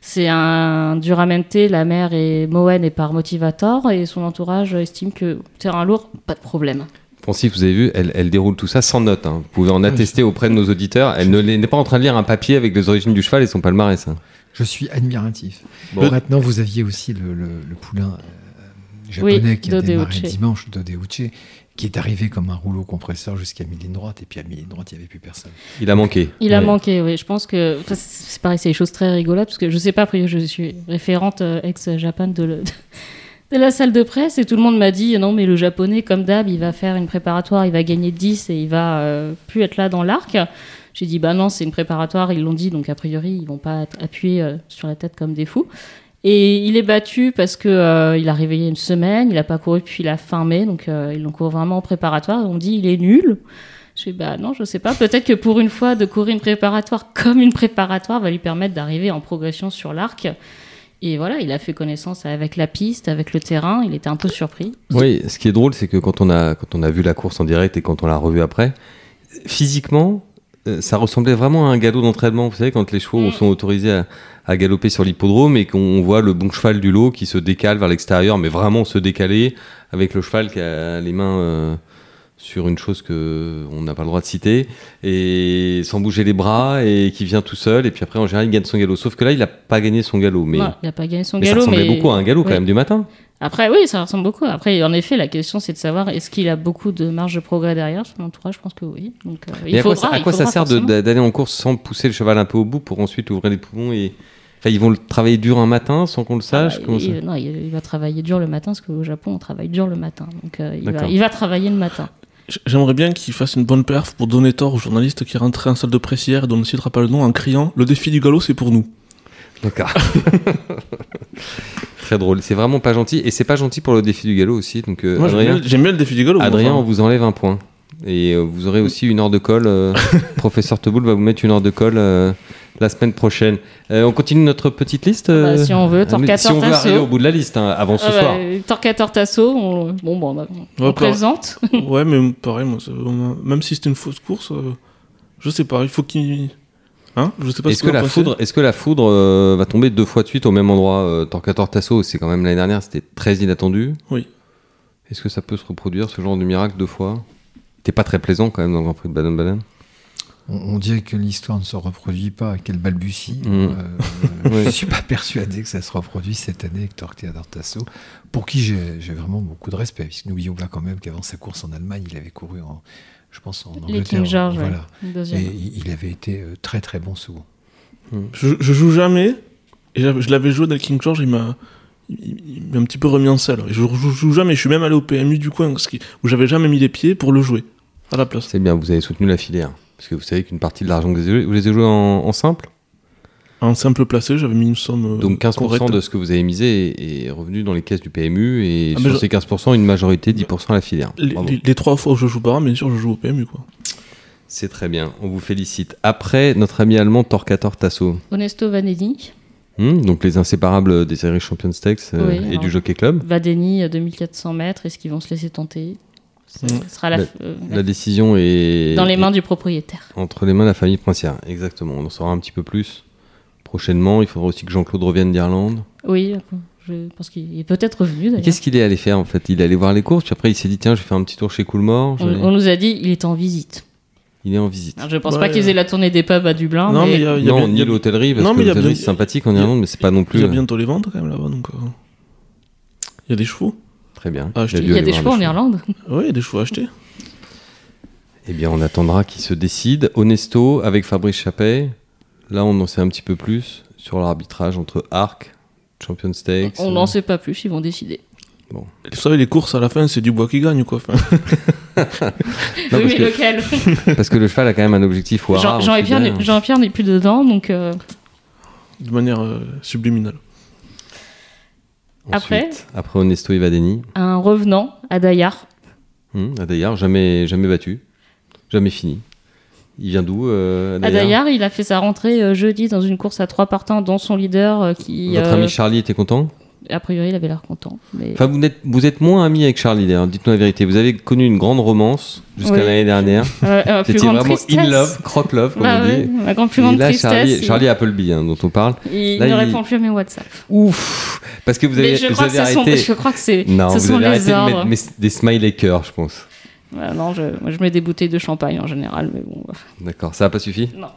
C'est un Duramente, la mère est Moen et par Motivator. Et son entourage estime que terrain lourd, pas de problème. Francis, vous avez vu, elle, elle déroule tout ça sans notes. hein. Vous pouvez en attester auprès de nos auditeurs. Elle n'est pas en train de lire un papier avec les origines du cheval et son palmarès. hein. Je suis admiratif. Bon. Maintenant, vous aviez aussi le, le- le poulain euh, japonais Oui, qui a démarré dimanche, Dodeuche, qui est arrivé comme un rouleau compresseur jusqu'à mi-ligne droite, et puis à mi-ligne droite, il n'y avait plus personne. Il a manqué. Il a manqué, oui. Je pense que enfin, c'est pareil, c'est des choses très rigolotes parce que je sais pas, après je suis référente euh, ex-Japan de, le- (laughs) de la salle de presse et tout le monde m'a dit non mais le japonais comme d'hab il va faire une préparatoire, il va gagner 10 et il va euh, plus être là dans l'arc. J'ai dit bah non c'est une préparatoire, ils l'ont dit donc a priori ils vont pas être appuyés euh, sur la tête comme des fous. Et il est battu parce que euh, il a réveillé une semaine, il a pas couru depuis la fin mai, donc euh, ils l'ont vraiment en préparatoire. On dit il est nul. Je dis bah non, je sais pas. Peut-être que pour une fois de courir une préparatoire comme une préparatoire va lui permettre d'arriver en progression sur l'arc. Et voilà, il a fait connaissance avec la piste, avec le terrain. Il était un peu surpris. Oui, ce qui est drôle, c'est que quand on, a, quand on a vu la course en direct et quand on l'a revu après, physiquement, ça ressemblait vraiment à un galop d'entraînement. Vous savez, quand les chevaux Mm. sont autorisés à, à galoper sur l'hippodrome et qu'on voit le bon cheval du lot qui se décale vers l'extérieur, mais vraiment se décaler, avec le cheval qui a les mains euh, sur une chose que on n'a pas le droit de citer, et sans bouger les bras, et qui vient tout seul, et puis après, en général, il gagne son galop. Sauf que là, il n'a pas gagné son galop. Mais, il n'a pas gagné son mais ça galop. ressemblait mais... beaucoup à un galop quand même du matin. Après, oui, ça ressemble beaucoup. Après, en effet, la question, c'est de savoir est-ce qu'il a beaucoup de marge de progrès derrière? Son entourage Je pense que oui. Donc, euh, il à quoi, faudra, à il quoi ça sert d'aller en course sans pousser le cheval un peu au bout pour ensuite ouvrir les poumons et enfin, ils vont le travailler dur un matin sans qu'on le sache Ah bah, ça- il, non, il, il va travailler dur le matin, parce qu'au Japon, on travaille dur le matin. Donc, euh, il, va, D'accord. il va travailler le matin. J'aimerais bien qu'il fasse une bonne perf pour donner tort aux journalistes qui rentraient en salle de presse hier et dont on ne citera pas le nom en criant Le défi du galop, c'est pour nous. D'accord. très drôle. C'est vraiment pas gentil. Et c'est pas gentil pour le défi du galop aussi. Donc, euh, Moi, j'aime Adrien, bien, j'aime bien le défi du galop. Adrien, enfin. on vous enlève un point. Et euh, vous aurez aussi une heure de colle. euh, (laughs) Professeur Teboul va vous mettre une heure de colle euh, la semaine prochaine. Euh, on continue notre petite liste Bah, euh, si on veut, ah, Torquator Si on veut Tasso. arriver au bout de la liste hein, avant ce Ah soir. ouais, Torquator Tasso, on, bon, bon, bah, on Ouais, pareil. présente. Ouais, mais pareil, moi, même si c'était une fausse course, euh, je sais pas, il faut qu'il. Hein Je sais pas Est-ce ce que, la foudre, est-ce que la foudre euh, va tomber deux fois de suite au même endroit euh, Torquator Tasso, c'est quand même l'année dernière, c'était très inattendu. Oui. Est-ce que ça peut se reproduire, ce genre de miracle, deux fois? T'es pas très plaisant quand même dans le Grand Prix de Baden-Baden On, on dirait que l'histoire ne se reproduit pas, qu'elle balbutie. Mm. Euh, (laughs) Oui. Je suis pas persuadé que ça se reproduise cette année avec Torquator Tasso, pour qui j'ai j'ai vraiment beaucoup de respect. Puisque n'oublions pas quand même qu'avant sa course en Allemagne, il avait couru, en, je pense, en Les Angleterre. King George, voilà. Et il avait été euh, très très bon second. Je, je joue jamais, et je l'avais joué dans le King George, il m'a. Il, il m'a un petit peu remis en selle. Je joue, joue jamais, je suis même allé au PMU du coin, ce qui- où j'avais jamais mis les pieds pour le jouer, à la place. C'est bien, vous avez soutenu la filière. Parce que vous savez qu'une partie de l'argent que vous avez joué, vous les avez joués en, en simple? En simple placé, j'avais mis une somme. euh, Donc 15% correcte. de ce que vous avez misé est, est revenu dans les caisses du PMU et Ah, sur je- ces 15%, une majorité, 10% à la filière. Les, Bravo. les- les trois fois où je joue par an, bien sûr, je joue au PMU, quoi. C'est très bien, on vous félicite. Après, notre ami allemand Torquator Tasso. Honesto Vanelli, Hmm, donc les inséparables des Irish Champions Stakes euh, Oui, et alors. du Jockey Club. Vadeni, euh, 2400 mètres, est-ce qu'ils vont se laisser tenter? Ce Mm. sera la, La- euh, La décision est dans les est mains du propriétaire. entre les mains de la famille princière. Exactement, on en saura un petit peu plus prochainement. Il faudra aussi que Jean-Claude revienne d'Irlande. Oui, je pense qu'il est peut-être revenu d'ailleurs. Qu'est-ce qu'il est allé faire en fait? Il est allé voir les courses, puis après il s'est dit tiens, je vais faire un petit tour chez Coolmore. on, on nous a dit il est en visite. Il est en visite. Alors, je pense Ouais, pas qu'ils euh. aient la tournée des pubs à Dublin, non, mais mais, il y a, il y a non, bien- il ni l'hôtellerie, parce Non, que mais il y a l'hôtellerie c'est sympathique en il Irlande, mais c'est pas non il plus. y a euh, bientôt les ventes, quand même, là-bas, donc. euh, Il y a des chevaux? Très bien. Ah, il y a (laughs) des chevaux en Irlande. Oui, il y a des chevaux à acheter. Eh bien, on attendra qu'il se décide. Honesto avec Fabrice Chappet. Là, on en sait un petit peu plus sur l'arbitrage entre Arc, Champion Stakes. On euh, n'en sait pas plus, ils vont décider. Vous savez, les courses à la fin, c'est du bois qui gagne, quoi. Enfin, (laughs) Non, oui, parce, mais que, lequel? (laughs) parce que le cheval a quand même un objectif Jean- Jean-Pierre on n'est plus dedans, donc euh, de manière euh, subliminale. Après? Ensuite, après Honesto et Vadeni. un revenant à Dayar. Hum, D'ailleurs, jamais, jamais battu. Jamais fini. Il vient d'où euh, À Dayar, il a fait sa rentrée euh, jeudi dans une course à trois partants, dont son leader euh, qui. Votre euh, ami Charlie était content A priori, il avait l'air content. Mais... Enfin, vous êtes, vous êtes moins ami avec Charlie, d'ailleurs. Dites-nous la vérité. Vous avez connu une grande romance jusqu'à Oui. l'année dernière. (laughs) Euh, grande vraiment tristesse. in love, croque love, comme Bah on ouais, dit. ma grande plus Et grande là, tristesse. Charlie, il- Charlie Appleby, hein, dont on parle. il là, ne il- répond plus à mes WhatsApp. Ouf Parce que vous avez, mais je vous crois que avez ce sont, arrêté. (laughs) je crois que c'est, Non, ce vous sont avez arrêté les de mettre des smiley cœurs, je pense. Non, je, moi, je mets des bouteilles de champagne en général, mais bon. euh, D'accord, ça n'a pas suffi Non.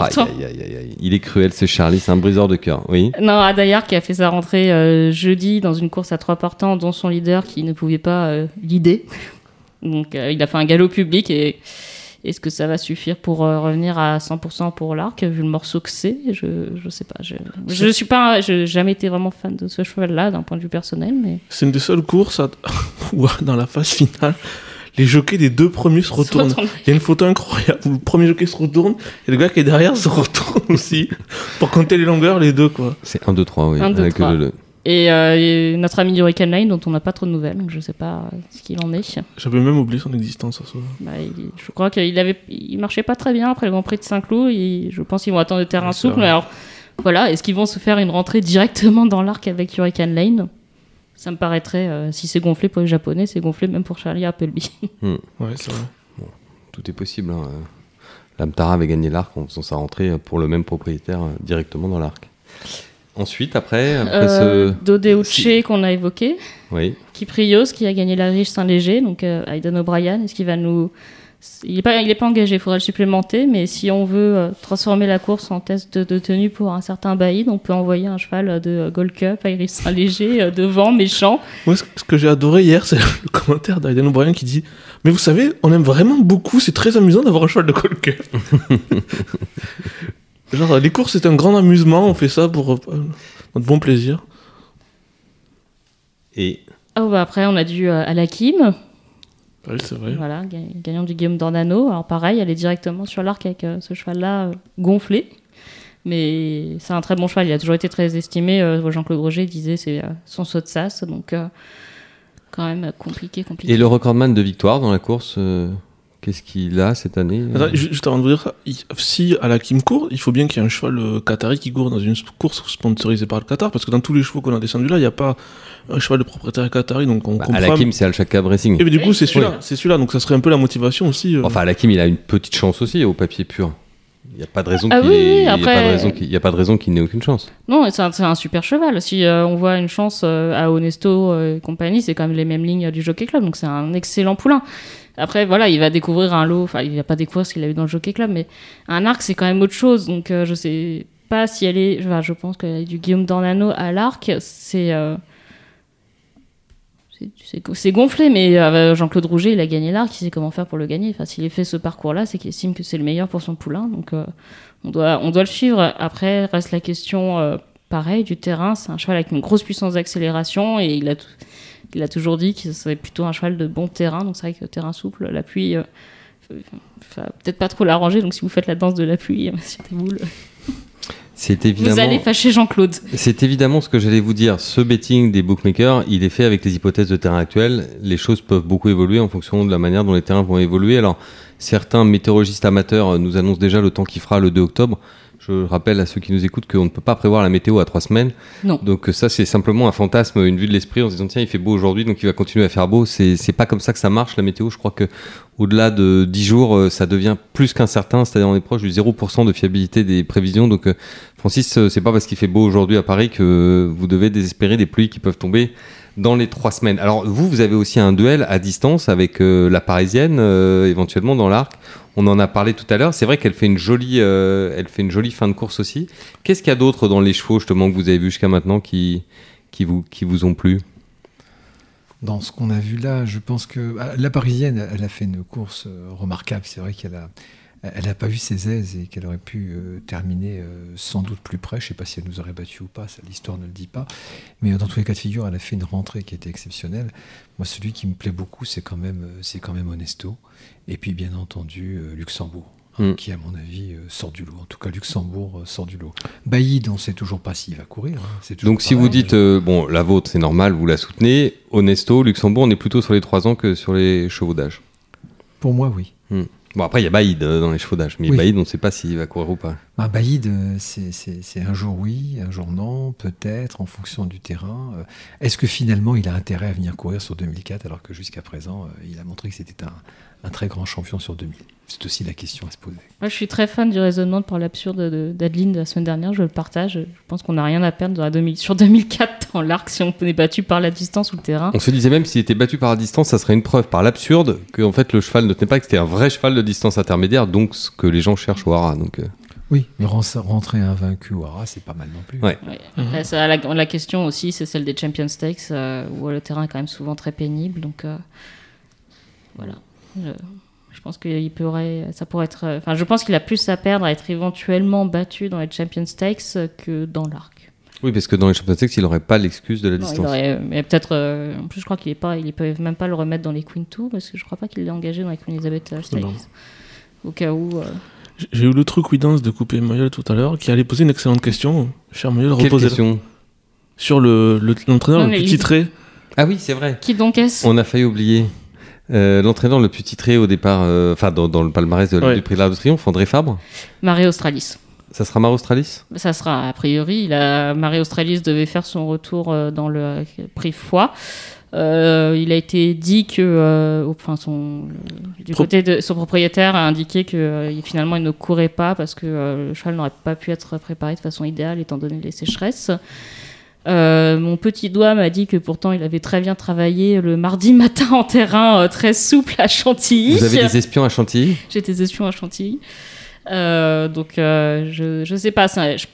Aïe, aïe, aïe, aïe. Il est cruel, ce Charlie, c'est un briseur de cœur. Oui. Non, Adayar qui a fait sa rentrée euh, jeudi dans une course à trois partants, dont son leader qui ne pouvait pas euh, l'idée. Donc euh, il a fait un galop public et est-ce que ça va suffire pour euh, revenir à 100% pour l'arc vu le morceau que c'est? Je je sais pas. Je je suis pas, je n'ai jamais été vraiment fan de ce cheval-là d'un point de vue personnel, mais C'est une des seules courses à- (laughs) où, dans la phase finale, les jockeys des deux premiers se retournent. retourne. Il y a une photo incroyable où le premier jockey se retourne et le gars qui est derrière se (laughs) retourne aussi pour compter les longueurs, les deux, quoi. C'est 1, 2, 3, oui. Un, deux, avec trois. le- le- Et, euh, et notre ami Hurricane Line dont on n'a pas trop de nouvelles, donc je sais pas euh, ce qu'il en est. J'avais même oublié son existence, ça. ça. Bah, il- je crois qu'il avait, il marchait pas très bien après le Grand Prix de Saint-Cloud. et Je pense qu'ils vont attendre le terrain Ouais, souple. vrai. Mais alors, voilà, est-ce qu'ils vont se faire une rentrée directement dans l'arc avec Hurricane Lane? Ça me paraîtrait, euh, si c'est gonflé pour les Japonais, c'est gonflé même pour Charlie Appleby. (laughs) Ouais, c'est vrai. Tout est possible. Hein. L'Amtara avait gagné l'arc en faisant sa rentrée pour le même propriétaire euh, directement dans l'arc. Ensuite, après, après Euh, ce. Dodeuche si- qu'on a évoqué, Oui. Kiprios qui a gagné la riche Saint-Léger, donc euh, Aidan O'Brien, est-ce qu'il va nous. Il n'est pas, il est pas engagé, il faudra le supplémenter, mais si on veut euh, transformer la course en test de, de tenue pour un certain baïd, on peut envoyer un cheval de euh, Gold Cup, Iris Saint-Léger, euh, devant, méchant. Moi, ce ce que j'ai adoré hier, c'est (laughs) le commentaire d'Aiden O'Brien qui dit Mais vous savez, on aime vraiment beaucoup, c'est très amusant d'avoir un cheval de Gold Cup. (laughs) Genre, les courses, c'est un grand amusement, on fait ça pour euh, notre bon plaisir. Et Oh, bah après, on a dû euh, à la Kim, Oui, c'est vrai. voilà, ga- gagnant du Guillaume d'Ornano. Alors pareil, elle est directement sur l'arc avec euh, ce cheval-là euh, gonflé. Mais c'est un très bon cheval. Il a toujours été très estimé. Euh, Jean-Claude Roger disait c'est euh, son saut de sas. Donc, euh, quand même compliqué, compliqué. Et le recordman de victoire dans la course, euh, qu'est-ce qu'il a cette année Attends, ju- juste avant de vous dire ça, si à la Kim court, il faut bien qu'il y ait un cheval euh, qatari qui court dans une course sponsorisée par le Qatar, parce que dans tous les chevaux qu'on a descendus là, il n'y a pas un cheval de propriétaire qatari, donc on Bah, comprend. C'est Al Shakab Racing. Et mais du coup, c'est celui-là, c'est celui-là, donc ça serait un peu la motivation aussi. euh. Enfin, Alakim, il a une petite chance aussi au papier pur. Il n'y a pas de raison Ah qu'il oui, ait- oui, il y a après- pas de raison qu'il- il y a pas de raison qu'il n'ait aucune chance. Non, c'est un, super cheval. Si euh, on voit une chance euh, à Honesto euh, et compagnie, c'est quand même les mêmes lignes du Jockey Club, donc c'est un excellent poulain. Après, voilà, il va découvrir un lot, enfin, il va pas découvrir ce qu'il a eu dans le Jockey Club, mais un arc, c'est quand même autre chose, donc euh, je sais pas si elle est. Je pense est du Guillaume Dornano à l'arc, c'est. euh, c'est- gonflé, mais euh, Jean-Claude Rouget, il a gagné l'arc, il sait comment faire pour le gagner. Enfin, s'il a fait ce parcours-là, c'est qu'il estime que c'est le meilleur pour son poulain. Donc, euh, on, doit, on doit le suivre. Après, reste la question, pareil, du terrain. C'est un cheval avec une grosse puissance d'accélération et il a, tout- il a toujours dit que c'est plutôt un cheval de bon terrain. Donc, c'est vrai que le terrain souple, la pluie, euh, peut-être pas trop l'arranger. Donc, si vous faites la danse de la pluie, (laughs) monsieur Desmoules, (laughs) C'est vous évidemment. allez fâcher Jean-Claude. C'est évidemment ce que j'allais vous dire. Ce betting des bookmakers, il est fait avec les hypothèses de terrain actuelles. Les choses peuvent beaucoup évoluer en fonction de la manière dont les terrains vont évoluer. Alors, certains météorologistes amateurs euh, nous annoncent déjà le temps qui fera le 2 octobre. Je rappelle à ceux qui nous écoutent qu'on ne peut pas prévoir la météo à trois semaines. Non. Donc euh, ça, c'est simplement un fantasme, une vue de l'esprit en se disant tiens, il fait beau aujourd'hui, donc il va continuer à faire beau. C'est c'est pas comme ça que ça marche la météo. Je crois que au-delà de 10 jours, euh, ça devient plus qu'incertain. C'est-à-dire on est proche du 0% de fiabilité des prévisions. Donc euh, Francis, c'est pas parce qu'il fait beau aujourd'hui à Paris que vous devez désespérer des pluies qui peuvent tomber dans les trois semaines. Alors vous, vous avez aussi un duel à distance avec euh, la Parisienne, euh, éventuellement dans l'arc. On en a parlé tout à l'heure. C'est vrai qu'elle fait une jolie, euh, elle fait une jolie fin de course aussi. Qu'est-ce qu'il y a d'autre dans les chevaux justement que vous avez vu jusqu'à maintenant qui qui vous qui vous ont plu? Dans ce qu'on a vu là, je pense que ah, la Parisienne, elle a fait une course remarquable. C'est vrai qu'elle a, elle n'a pas eu ses aises et qu'elle aurait pu euh, terminer euh, sans doute plus près. Je ne sais pas si elle nous aurait battu ou pas, ça l'histoire ne le dit pas. Mais euh, dans tous les cas de figure, elle a fait une rentrée qui était exceptionnelle. Moi, celui qui me plaît beaucoup, c'est quand même, c'est quand même Honesto. Et puis, bien entendu, euh, Luxembourg. hein, Mm. qui à mon avis sort du lot. En tout cas, Luxembourg sort du lot. Baïd, on ne sait toujours pas s'il va courir. hein. Donc si vous dites bon la vôtre c'est normal, vous la soutenez. Honesto, Luxembourg, on est plutôt sur les trois ans que sur les chevaux d'âge. Pour moi, oui. Bon après il y a Baïd euh, dans les chevaux d'âge, mais Oui. Baïd on ne sait pas s'il va courir ou pas. Bah, Baïd, euh, c'est- un jour oui, un jour non, peut-être, en fonction du terrain. Euh, Est-ce que finalement il a intérêt à venir courir sur 2004 alors que jusqu'à présent il a montré que c'était un, un très grand champion sur 2000 C'est aussi la question à se poser. Moi, je suis très fan du raisonnement par l'absurde de- d'Adeline de la semaine dernière. Je le partage. Je pense qu'on n'a rien à perdre dans la 2000 sur 2004 dans l'arc si on est battu par la distance ou le terrain. On se disait même s'il était battu par la distance, ça serait une preuve par l'absurde que en fait le cheval ne tenait pas, que c'était un vrai cheval de distance intermédiaire, donc ce que les gens cherchent au hara. Donc euh, Oui, mais ren- rentrer invaincu au Hara, c'est pas mal non plus. Ouais. Ouais. Après, ça, la, la question aussi, c'est celle des Champion Stakes, euh, où le terrain est quand même souvent très pénible. Donc, euh, voilà. Je, je pense qu'il pourrait, ça pourrait être. euh, Enfin, je pense qu'il a plus à perdre à être éventuellement battu dans les Champion Stakes euh, que dans l'arc. oui parce que dans les championnats de sexe il n'aurait pas l'excuse de la Non, il distance. aurait, mais peut-être. euh, en plus, je crois qu'il est pas, ils peuvent même pas le remettre dans les Queen 2 parce que je crois pas qu'il l'ait engagé dans les Queen Elizabeth Stakes. Non. Au cas où. euh, J'ai- eu le truc Widance de couper Mayol tout à l'heure, qui allait poser une excellente question. Cher Mayol, Quelle reposez question? Sur le le- l'entraîneur Non, le plus il- titré. Ah oui c'est vrai. Qui donc est-ce? On a failli oublier. Euh, L'entraîneur le plus titré au départ, euh, enfin dans, dans le palmarès de- Ouais. du prix de l'Arc de Triomphe, André Fabre. Marie Australis. Ça sera Mar Australis? Ça sera a priori. Il a, Marie Australis devait faire son retour euh, dans le prix Foix. Euh, il a été dit que, euh, enfin, son, le- du Pro- côté de son propriétaire a indiqué que euh, finalement il ne courait pas parce que euh, le cheval n'aurait pas pu être préparé de façon idéale étant donné les sécheresses. Euh, mon petit doigt m'a dit que pourtant il avait très bien travaillé le mardi (laughs) matin en terrain euh, très souple à Chantilly. Vous avez des espions à Chantilly? (laughs) J'étais espion à Chantilly. Euh, donc, je, je sais pas. ça- je-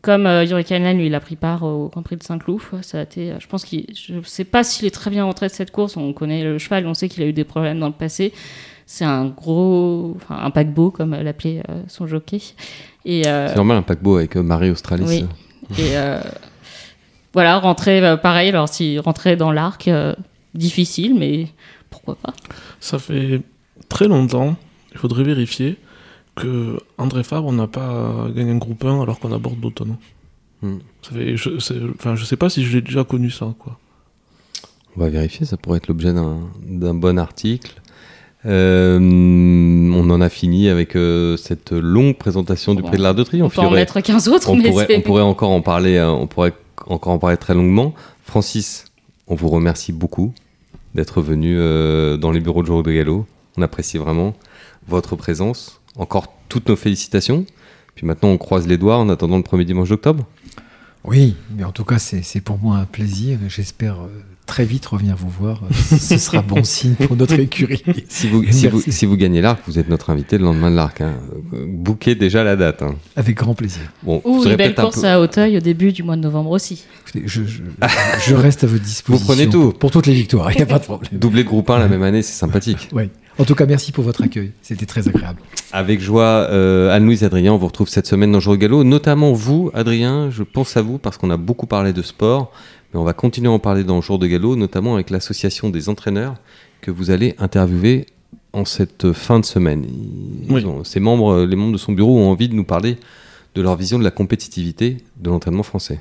comme Yuri Kainan, lui, il a pris part au Grand Prix de Saint-Cloud. Ça a été, je pense qu'il. Je sais pas s'il est très bien rentré de cette course. On connaît le cheval, on sait qu'il a eu des problèmes dans le passé. C'est un gros. Enfin, un paquebot, comme l'appelait son jockey. Et, C'est normal un paquebot avec Marie Australis. Oui. et voilà, rentrer, euh, pareil. Alors, s'il rentrait dans l'arc, euh, difficile, mais pourquoi pas. Ça fait très longtemps, il faudrait vérifier, que André Fabre n'a pas gagné un groupe 1 alors qu'on aborde d'automne. Hmm. Ça fait- je, enfin, je sais pas si je l'ai déjà connu ça. Quoi. On va vérifier, ça pourrait être l'objet d'un d'un bon article. Euh, on en a fini avec euh, cette longue présentation du Bon, prix de l'Arc de On Triomphe. peut en mettre 15 autres, on, mais pourrait, on pourrait encore en parler, euh, on pourrait encore en parler très longuement. Francis, on vous remercie beaucoup d'être venu euh, dans les bureaux de Jour de Gallo. On apprécie vraiment votre présence. Encore toutes nos félicitations. Puis maintenant, on croise les doigts en attendant le premier dimanche d'octobre. Oui, mais en tout cas, c'est c'est pour moi un plaisir. et J'espère euh, très vite revenir vous voir. Euh, Ce sera bon (laughs) signe pour notre écurie. Si vous, Merci. si vous, si vous gagnez l'arc, vous êtes notre invité le lendemain de l'arc. Hein. Bouquez déjà la date. hein. Avec grand plaisir. Bon, Ou vous une belle un course peu- à Hauteuil au début du mois de novembre aussi. Je, je- (laughs) je reste à votre disposition. prenez tout. Pour, pour toutes les victoires, il n'y a pas de problème. Doubler de groupe 1 la même année, c'est sympathique. Oui. En tout cas, merci pour votre accueil. C'était très agréable. Avec joie, euh, Anne-Louise et Adrien, on vous retrouve cette semaine dans Jour de Gallo. Notamment vous, Adrien, je pense à vous parce qu'on a beaucoup parlé de sport, mais on va continuer à en parler dans Jour de Gallo, notamment avec l'association des entraîneurs que vous allez interviewer en cette fin de semaine. Ils Oui. ont- ces membres, les membres de son bureau ont envie de nous parler de leur vision de la compétitivité de l'entraînement français.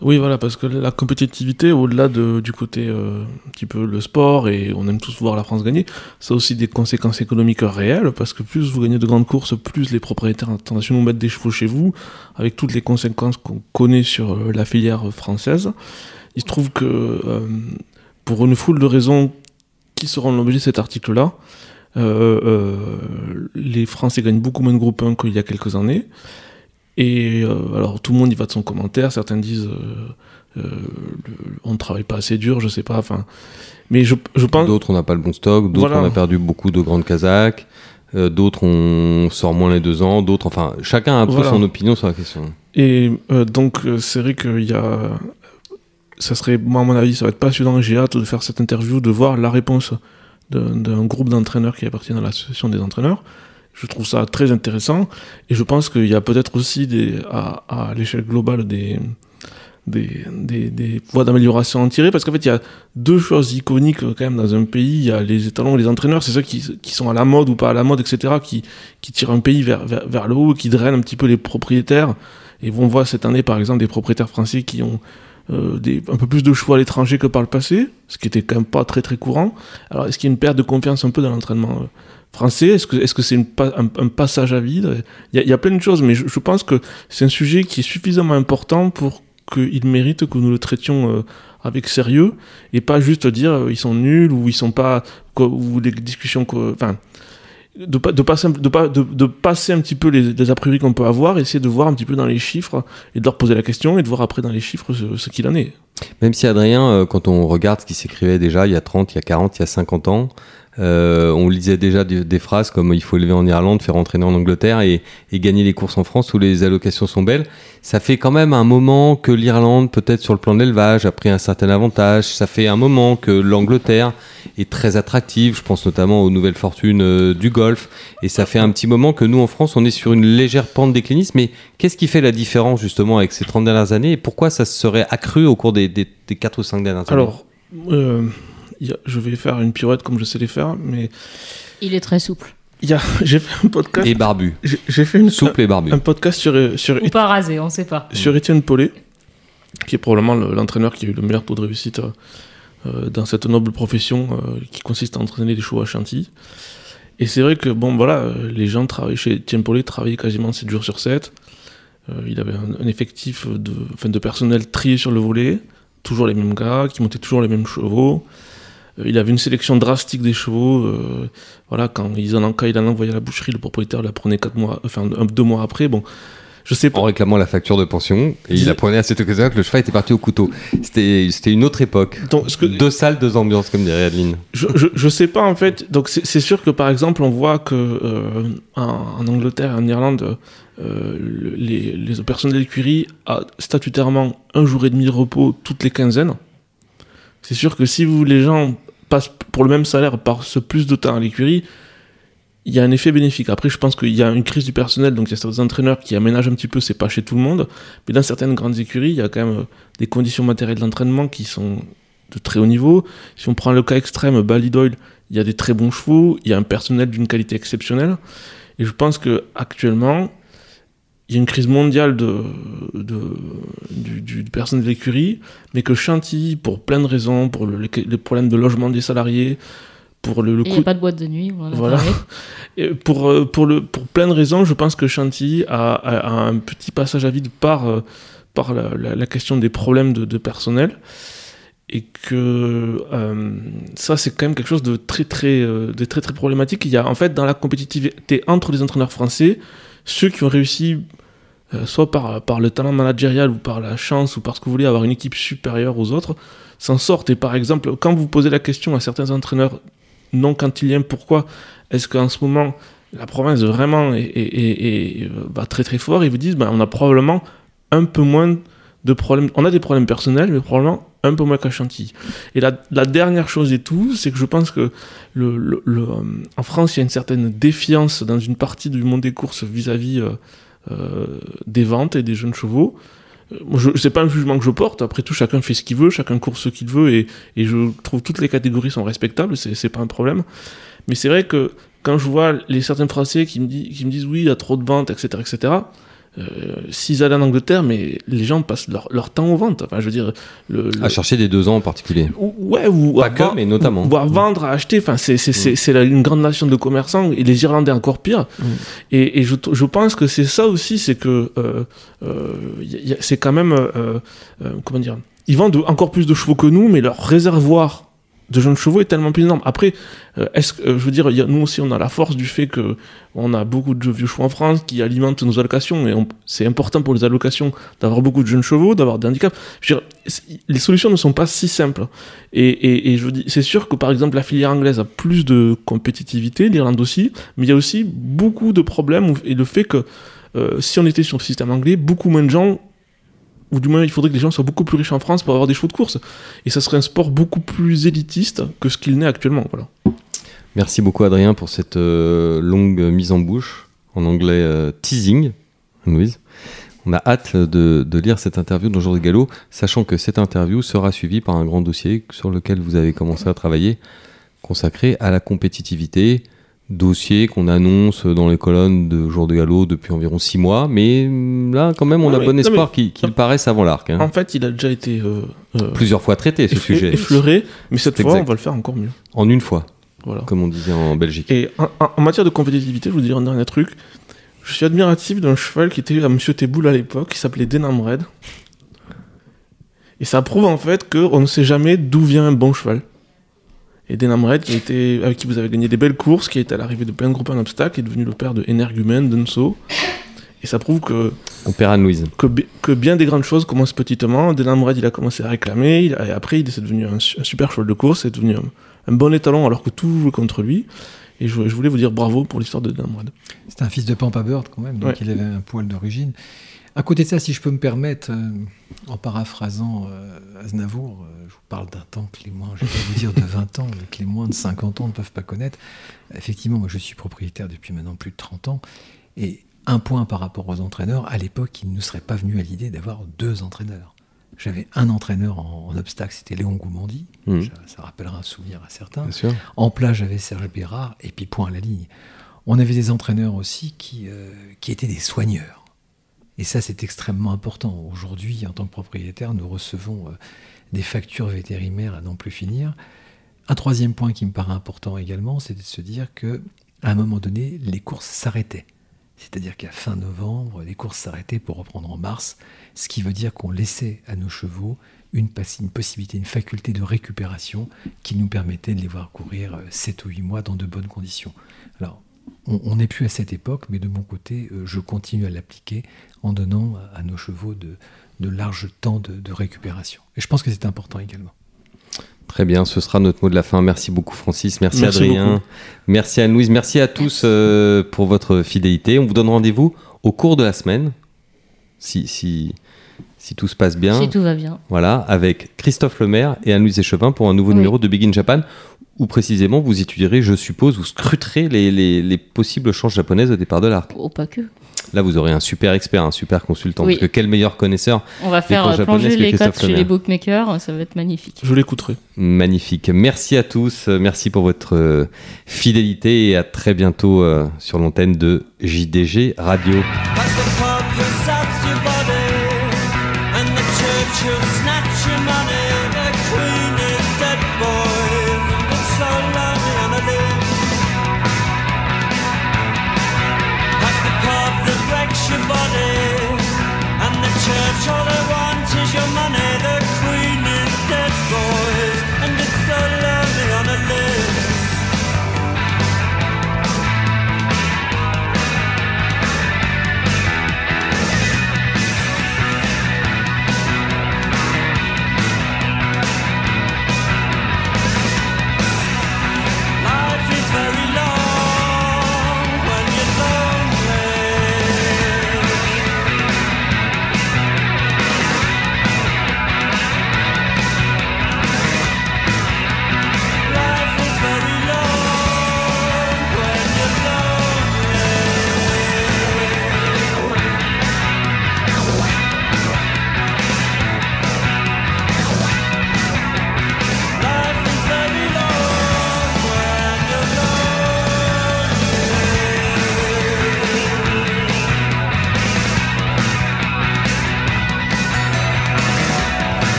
Oui, voilà, parce que la compétitivité, au-delà de- du côté euh, un petit peu le sport, et on aime tous voir la France gagner, ça a aussi des conséquences économiques réelles, parce que plus vous gagnez de grandes courses, plus les propriétaires internationaux mettent des chevaux chez vous, avec toutes les conséquences qu'on connaît sur euh, la filière française. Il se trouve que, euh, pour une foule de raisons qui seront l'objet de cet article-là, euh, euh, les Français gagnent beaucoup moins de groupe 1 qu'il y a quelques années. Et alors tout le monde y va de son commentaire, certains disent on ne travaille pas assez dur, je sais pas, enfin. Mais je, je pense. D'autres, on n'a pas le bon stock, d'autres, Voilà. on a perdu beaucoup de grandes Kazakhs, euh, d'autres, on sort moins les deux ans, d'autres, enfin, chacun a un peu Voilà. son opinion sur la question. Et euh, donc c'est vrai qu'il y a. Ça serait, moi à mon avis, ça va être passionnant, j'ai hâte de faire cette interview, de voir la réponse d'un groupe d'entraîneurs qui appartiennent à l'association des entraîneurs. Je trouve ça très intéressant et je pense qu'il y a peut-être aussi à, l'échelle globale des, des, des, des voies d'amélioration à en tirer parce qu'en fait il y a deux choses iconiques euh, quand même dans un pays il y a les étalons et les entraîneurs c'est ceux qui, qui sont à la mode ou pas à la mode etc qui, qui tirent un pays vers, vers, vers le haut qui drainent un petit peu les propriétaires et on voit cette année par exemple des propriétaires français qui ont euh, des, un peu plus de choix à l'étranger que par le passé, ce qui était quand même pas très très courant. Alors est-ce qu'il y a une perte de confiance un peu dans l'entraînement euh, français? Est-ce que c'est une pa- un, un passage à vide? Il y, a, il y a plein de choses, mais je, je pense que c'est un sujet qui est suffisamment important pour qu'il mérite que nous le traitions euh, avec sérieux et pas juste dire euh, ils sont nuls ou ils sont pas ou des discussions enfin de, pa- de, passer, de, pa- de, de passer un petit peu les, les a priori qu'on peut avoir, essayer de voir un petit peu dans les chiffres et de leur poser la question et de voir après dans les chiffres ce, ce qu'il en est. Même si Adrien, euh, quand on regarde ce qui s'écrivait déjà il y a 30, il y a 40, il y a 50 ans, euh, on lisait déjà des, phrases comme il faut élever en Irlande, faire entraîner en Angleterre et, gagner les courses en France où les allocations sont belles. Ça fait quand même un moment que l'Irlande, peut-être sur le plan de l'élevage, a pris un certain avantage. Ça fait un moment que l'Angleterre est très attractive. Je pense notamment aux nouvelles fortunes euh, du golf. Et ça fait un petit moment que nous, en France, on est sur une légère pente décliniste. Mais qu'est-ce qui fait la différence justement avec ces 30 dernières années et pourquoi ça se serait accru au cours des, des, des 4 ou 5 dernières années? Euh, je vais faire une pirouette comme je sais les faire, mais Il est très souple. il y a- (laughs) j'ai fait un podcast. Et barbu. J'ai fait une, Souple et barbu. un podcast sur, sur, Ou pas rasé, on sait pas. sur Étienne Paulet, qui est probablement le- l'entraîneur qui a eu le meilleur taux de réussite euh, euh, dans cette noble profession euh, qui consiste à entraîner des chevaux à Chantilly. Et c'est vrai que, bon, voilà, les gens travaillent chez Étienne Paulet, travaillaient quasiment 7 jours sur 7. Euh, il avait un, un effectif de, enfin, de personnel trié sur le volet, toujours les mêmes gars, qui montaient toujours les mêmes chevaux. Il avait une sélection drastique des chevaux. euh, voilà, quand, ils en, quand il en envoyait à la boucherie, le propriétaire la prenait quatre mois, enfin, deux mois après. Bon, je sais pas. En réclamant la facture de pension, et il apprenait à cette occasion que le cheval était parti au couteau. C'était c'était une autre époque. Donc, ce que- Deux salles, deux ambiances, comme dirait Adeline. je, je, je sais pas en fait. Donc c'est sûr que par exemple on voit que euh, en, en Angleterre, en Irlande, euh, le- les, les personnels d'écurie a statutairement un jour et demi de repos toutes les quinzaines. C'est sûr que si vous les gens passent pour le même salaire passent plus de temps à l'écurie, il y a un effet bénéfique. Après, je pense qu'il y a une crise du personnel, donc il y a certains entraîneurs qui aménagent un petit peu, c'est pas chez tout le monde, mais dans certaines grandes écuries, il y a quand même euh, des conditions matérielles d'entraînement qui sont de très haut niveau. Si on prend le cas extrême, Ballydoyle, il y a des très bons chevaux, il y a un personnel d'une qualité exceptionnelle. Et je pense que actuellement, il y a une crise mondiale de, de, du, du, personnel de l'écurie, mais que Chantilly, pour plein de raisons, pour le, les problèmes de logement des salariés, pour le, le Il n'y a pas de boîte de nuit. On en a Voilà. (laughs) Et pour, euh, pour, le, pour plein de raisons, je pense que Chantilly a, a- a un petit passage à vide par, euh, par la, la- la question des problèmes de, de personnel. Et que euh, ça, c'est quand même quelque chose de très, très, de très, très problématique. Il y a en fait dans la compétitivité entre les entraîneurs français, ceux qui ont réussi, euh, soit par, le talent managérial ou par la chance ou parce que vous voulez avoir une équipe supérieure aux autres, s'en sortent. Et par exemple, quand vous posez la question à certains entraîneurs non quantiliens, pourquoi est-ce qu'en ce moment la province vraiment est, très très fort Ils vous disent ben, on a probablement un peu moins de problèmes. On a des problèmes personnels, mais probablement un peu moins qu'à Chantilly. Et la, dernière chose et tout, c'est que je pense que en France, il y a une certaine défiance dans une partie du monde des courses vis-à-vis euh, des ventes et des jeunes chevaux. Euh, je- C'est pas un jugement que je porte. Après tout, chacun fait ce qu'il veut, chacun court ce qu'il veut, et, je trouve toutes les catégories sont respectables. C'est c'est pas un problème. Mais c'est vrai que quand je vois les certains Français qui me, qui me disent oui, il y a trop de ventes, etc., etc., euh, s'ils allaient en Angleterre, mais les gens passent leur, leur temps aux ventes. Enfin, je veux dire, le, le- À chercher des deux ans en particulier. ou- ouais, ou Pas que, mais notamment. Ou à vendre, à acheter. Enfin, c'est c'est c'est c'est la- une grande nation de commerçants et les Irlandais encore pire. Mm. Et, et je, je pense que c'est ça aussi, c'est que euh, euh, c'est quand même euh, euh, comment dire. Ils vendent encore plus de chevaux que nous, mais leur réservoir de jeunes chevaux est tellement plus énorme. Après, euh, est-ce que, euh, je veux dire, y a- nous aussi, on a la force du fait que on a beaucoup de vieux chevaux en France qui alimentent nos allocations, et c'est important pour les allocations d'avoir beaucoup de jeunes chevaux, d'avoir des handicaps. Je veux dire, les solutions ne sont pas si simples. Et, et, et je dis, c'est sûr que par exemple la filière anglaise a plus de compétitivité, l'Irlande aussi, mais il y a aussi beaucoup de problèmes et le fait que euh, si on était sur le système anglais, beaucoup moins de gens, ou du moins il faudrait que les gens soient beaucoup plus riches en France pour avoir des chevaux de course. Et ça serait un sport beaucoup plus élitiste que ce qu'il n'est actuellement. Voilà. Merci beaucoup Adrien pour cette euh, longue mise en bouche, en anglais euh, teasing, Louise. On a hâte de, lire cette interview de Jour Gallo, sachant que cette interview sera suivie par un grand dossier sur lequel vous avez commencé à travailler, consacré à la compétitivité, dossier qu'on annonce dans les colonnes de Jour de Gallo depuis environ six mois, mais hum, là quand même on a mais- bon espoir qu'il paraisse avant l'arc. hein. En fait, il a déjà été euh, euh, Plusieurs fois traité ce sujet, effleuré, mais cette fois, exact. on va le faire encore mieux. en une fois, Voilà. comme on disait en Belgique. Et en, matière de compétitivité, je vous dire un dernier truc. Je suis admiratif d'un cheval qui était à Monsieur Teboul à l'époque, qui s'appelait Denamred. Et ça prouve en fait qu'on ne sait jamais d'où vient un bon cheval. Et Denamred, qui était, avec qui vous avez gagné des belles courses, qui est à l'arrivée de plein de groupes en obstacle, est devenu le père de Energumen, d'Unso. Et ça prouve que, On perd Anne-Louise. que, que bien des grandes choses commencent petitement. Denamred, il a commencé à réclamer, il a- et après, il est devenu un, su- un super cheval de course, c'est devenu un, un bon étalon alors que tout jouait contre lui. Et je, je voulais vous dire bravo pour l'histoire de Denamred. C'était un fils de Pampa Bird quand même, donc Ouais. il avait un poil d'origine. À côté de ça, si je peux me permettre, euh, en paraphrasant euh, Aznavour, euh, je vous parle d'un temps que les moins, je vais pas vous dire de 20 ans, mais que les moins de 50 ans ne peuvent pas connaître. Effectivement, moi je suis propriétaire depuis maintenant plus de 30 ans, et un point par rapport aux entraîneurs, à l'époque, il ne nous serait pas venu à l'idée d'avoir deux entraîneurs. J'avais un entraîneur en, en obstacle, c'était Léon Goumandi, Mhm. ça, ça rappellera un souvenir à certains. En plat, j'avais Serge Bérard, et puis point à la ligne. On avait des entraîneurs aussi qui, qui étaient des soigneurs. Et ça, c'est extrêmement important. Aujourd'hui, en tant que propriétaire, nous recevons euh, des factures vétérinaires à n'en plus finir. Un troisième point qui me paraît important également, c'est de se dire que à un moment donné, les courses s'arrêtaient. C'est-à-dire qu'à fin novembre, les courses s'arrêtaient pour reprendre en mars, ce qui veut dire qu'on laissait à nos chevaux une, une possibilité, une faculté de récupération qui nous permettait de les voir courir euh, 7 ou 8 mois dans de bonnes conditions. Alors, on on n'est plus à cette époque, mais de mon côté, euh, je continue à l'appliquer en donnant à nos chevaux de, de larges temps de, de récupération. Et je pense que c'est important également. Très bien, ce sera notre mot de la fin. Merci beaucoup Francis, merci, Merci Adrien, beaucoup. merci Anne-Louise, merci à tous euh, pour votre fidélité. On vous donne rendez-vous au cours de la semaine, si, si, si tout se passe bien. Si tout va bien. Voilà, avec Christophe Lemaire et Anne-Louise Échevin pour un nouveau Oui. numéro de Big in Japan, où précisément vous étudierez, je suppose, vous scruterez les, les, les possibles chances japonaises au départ de l'arc. Oh, pas que. Là vous aurez un super expert, un super consultant. Oui. Parce que quel meilleur connaisseur On va faire euh, plonger les cotes chez les bookmakers, ça va être magnifique. Je l'écouterai. Magnifique. Merci à tous. Merci pour votre euh, fidélité et à très bientôt euh, sur l'antenne de JDG Radio.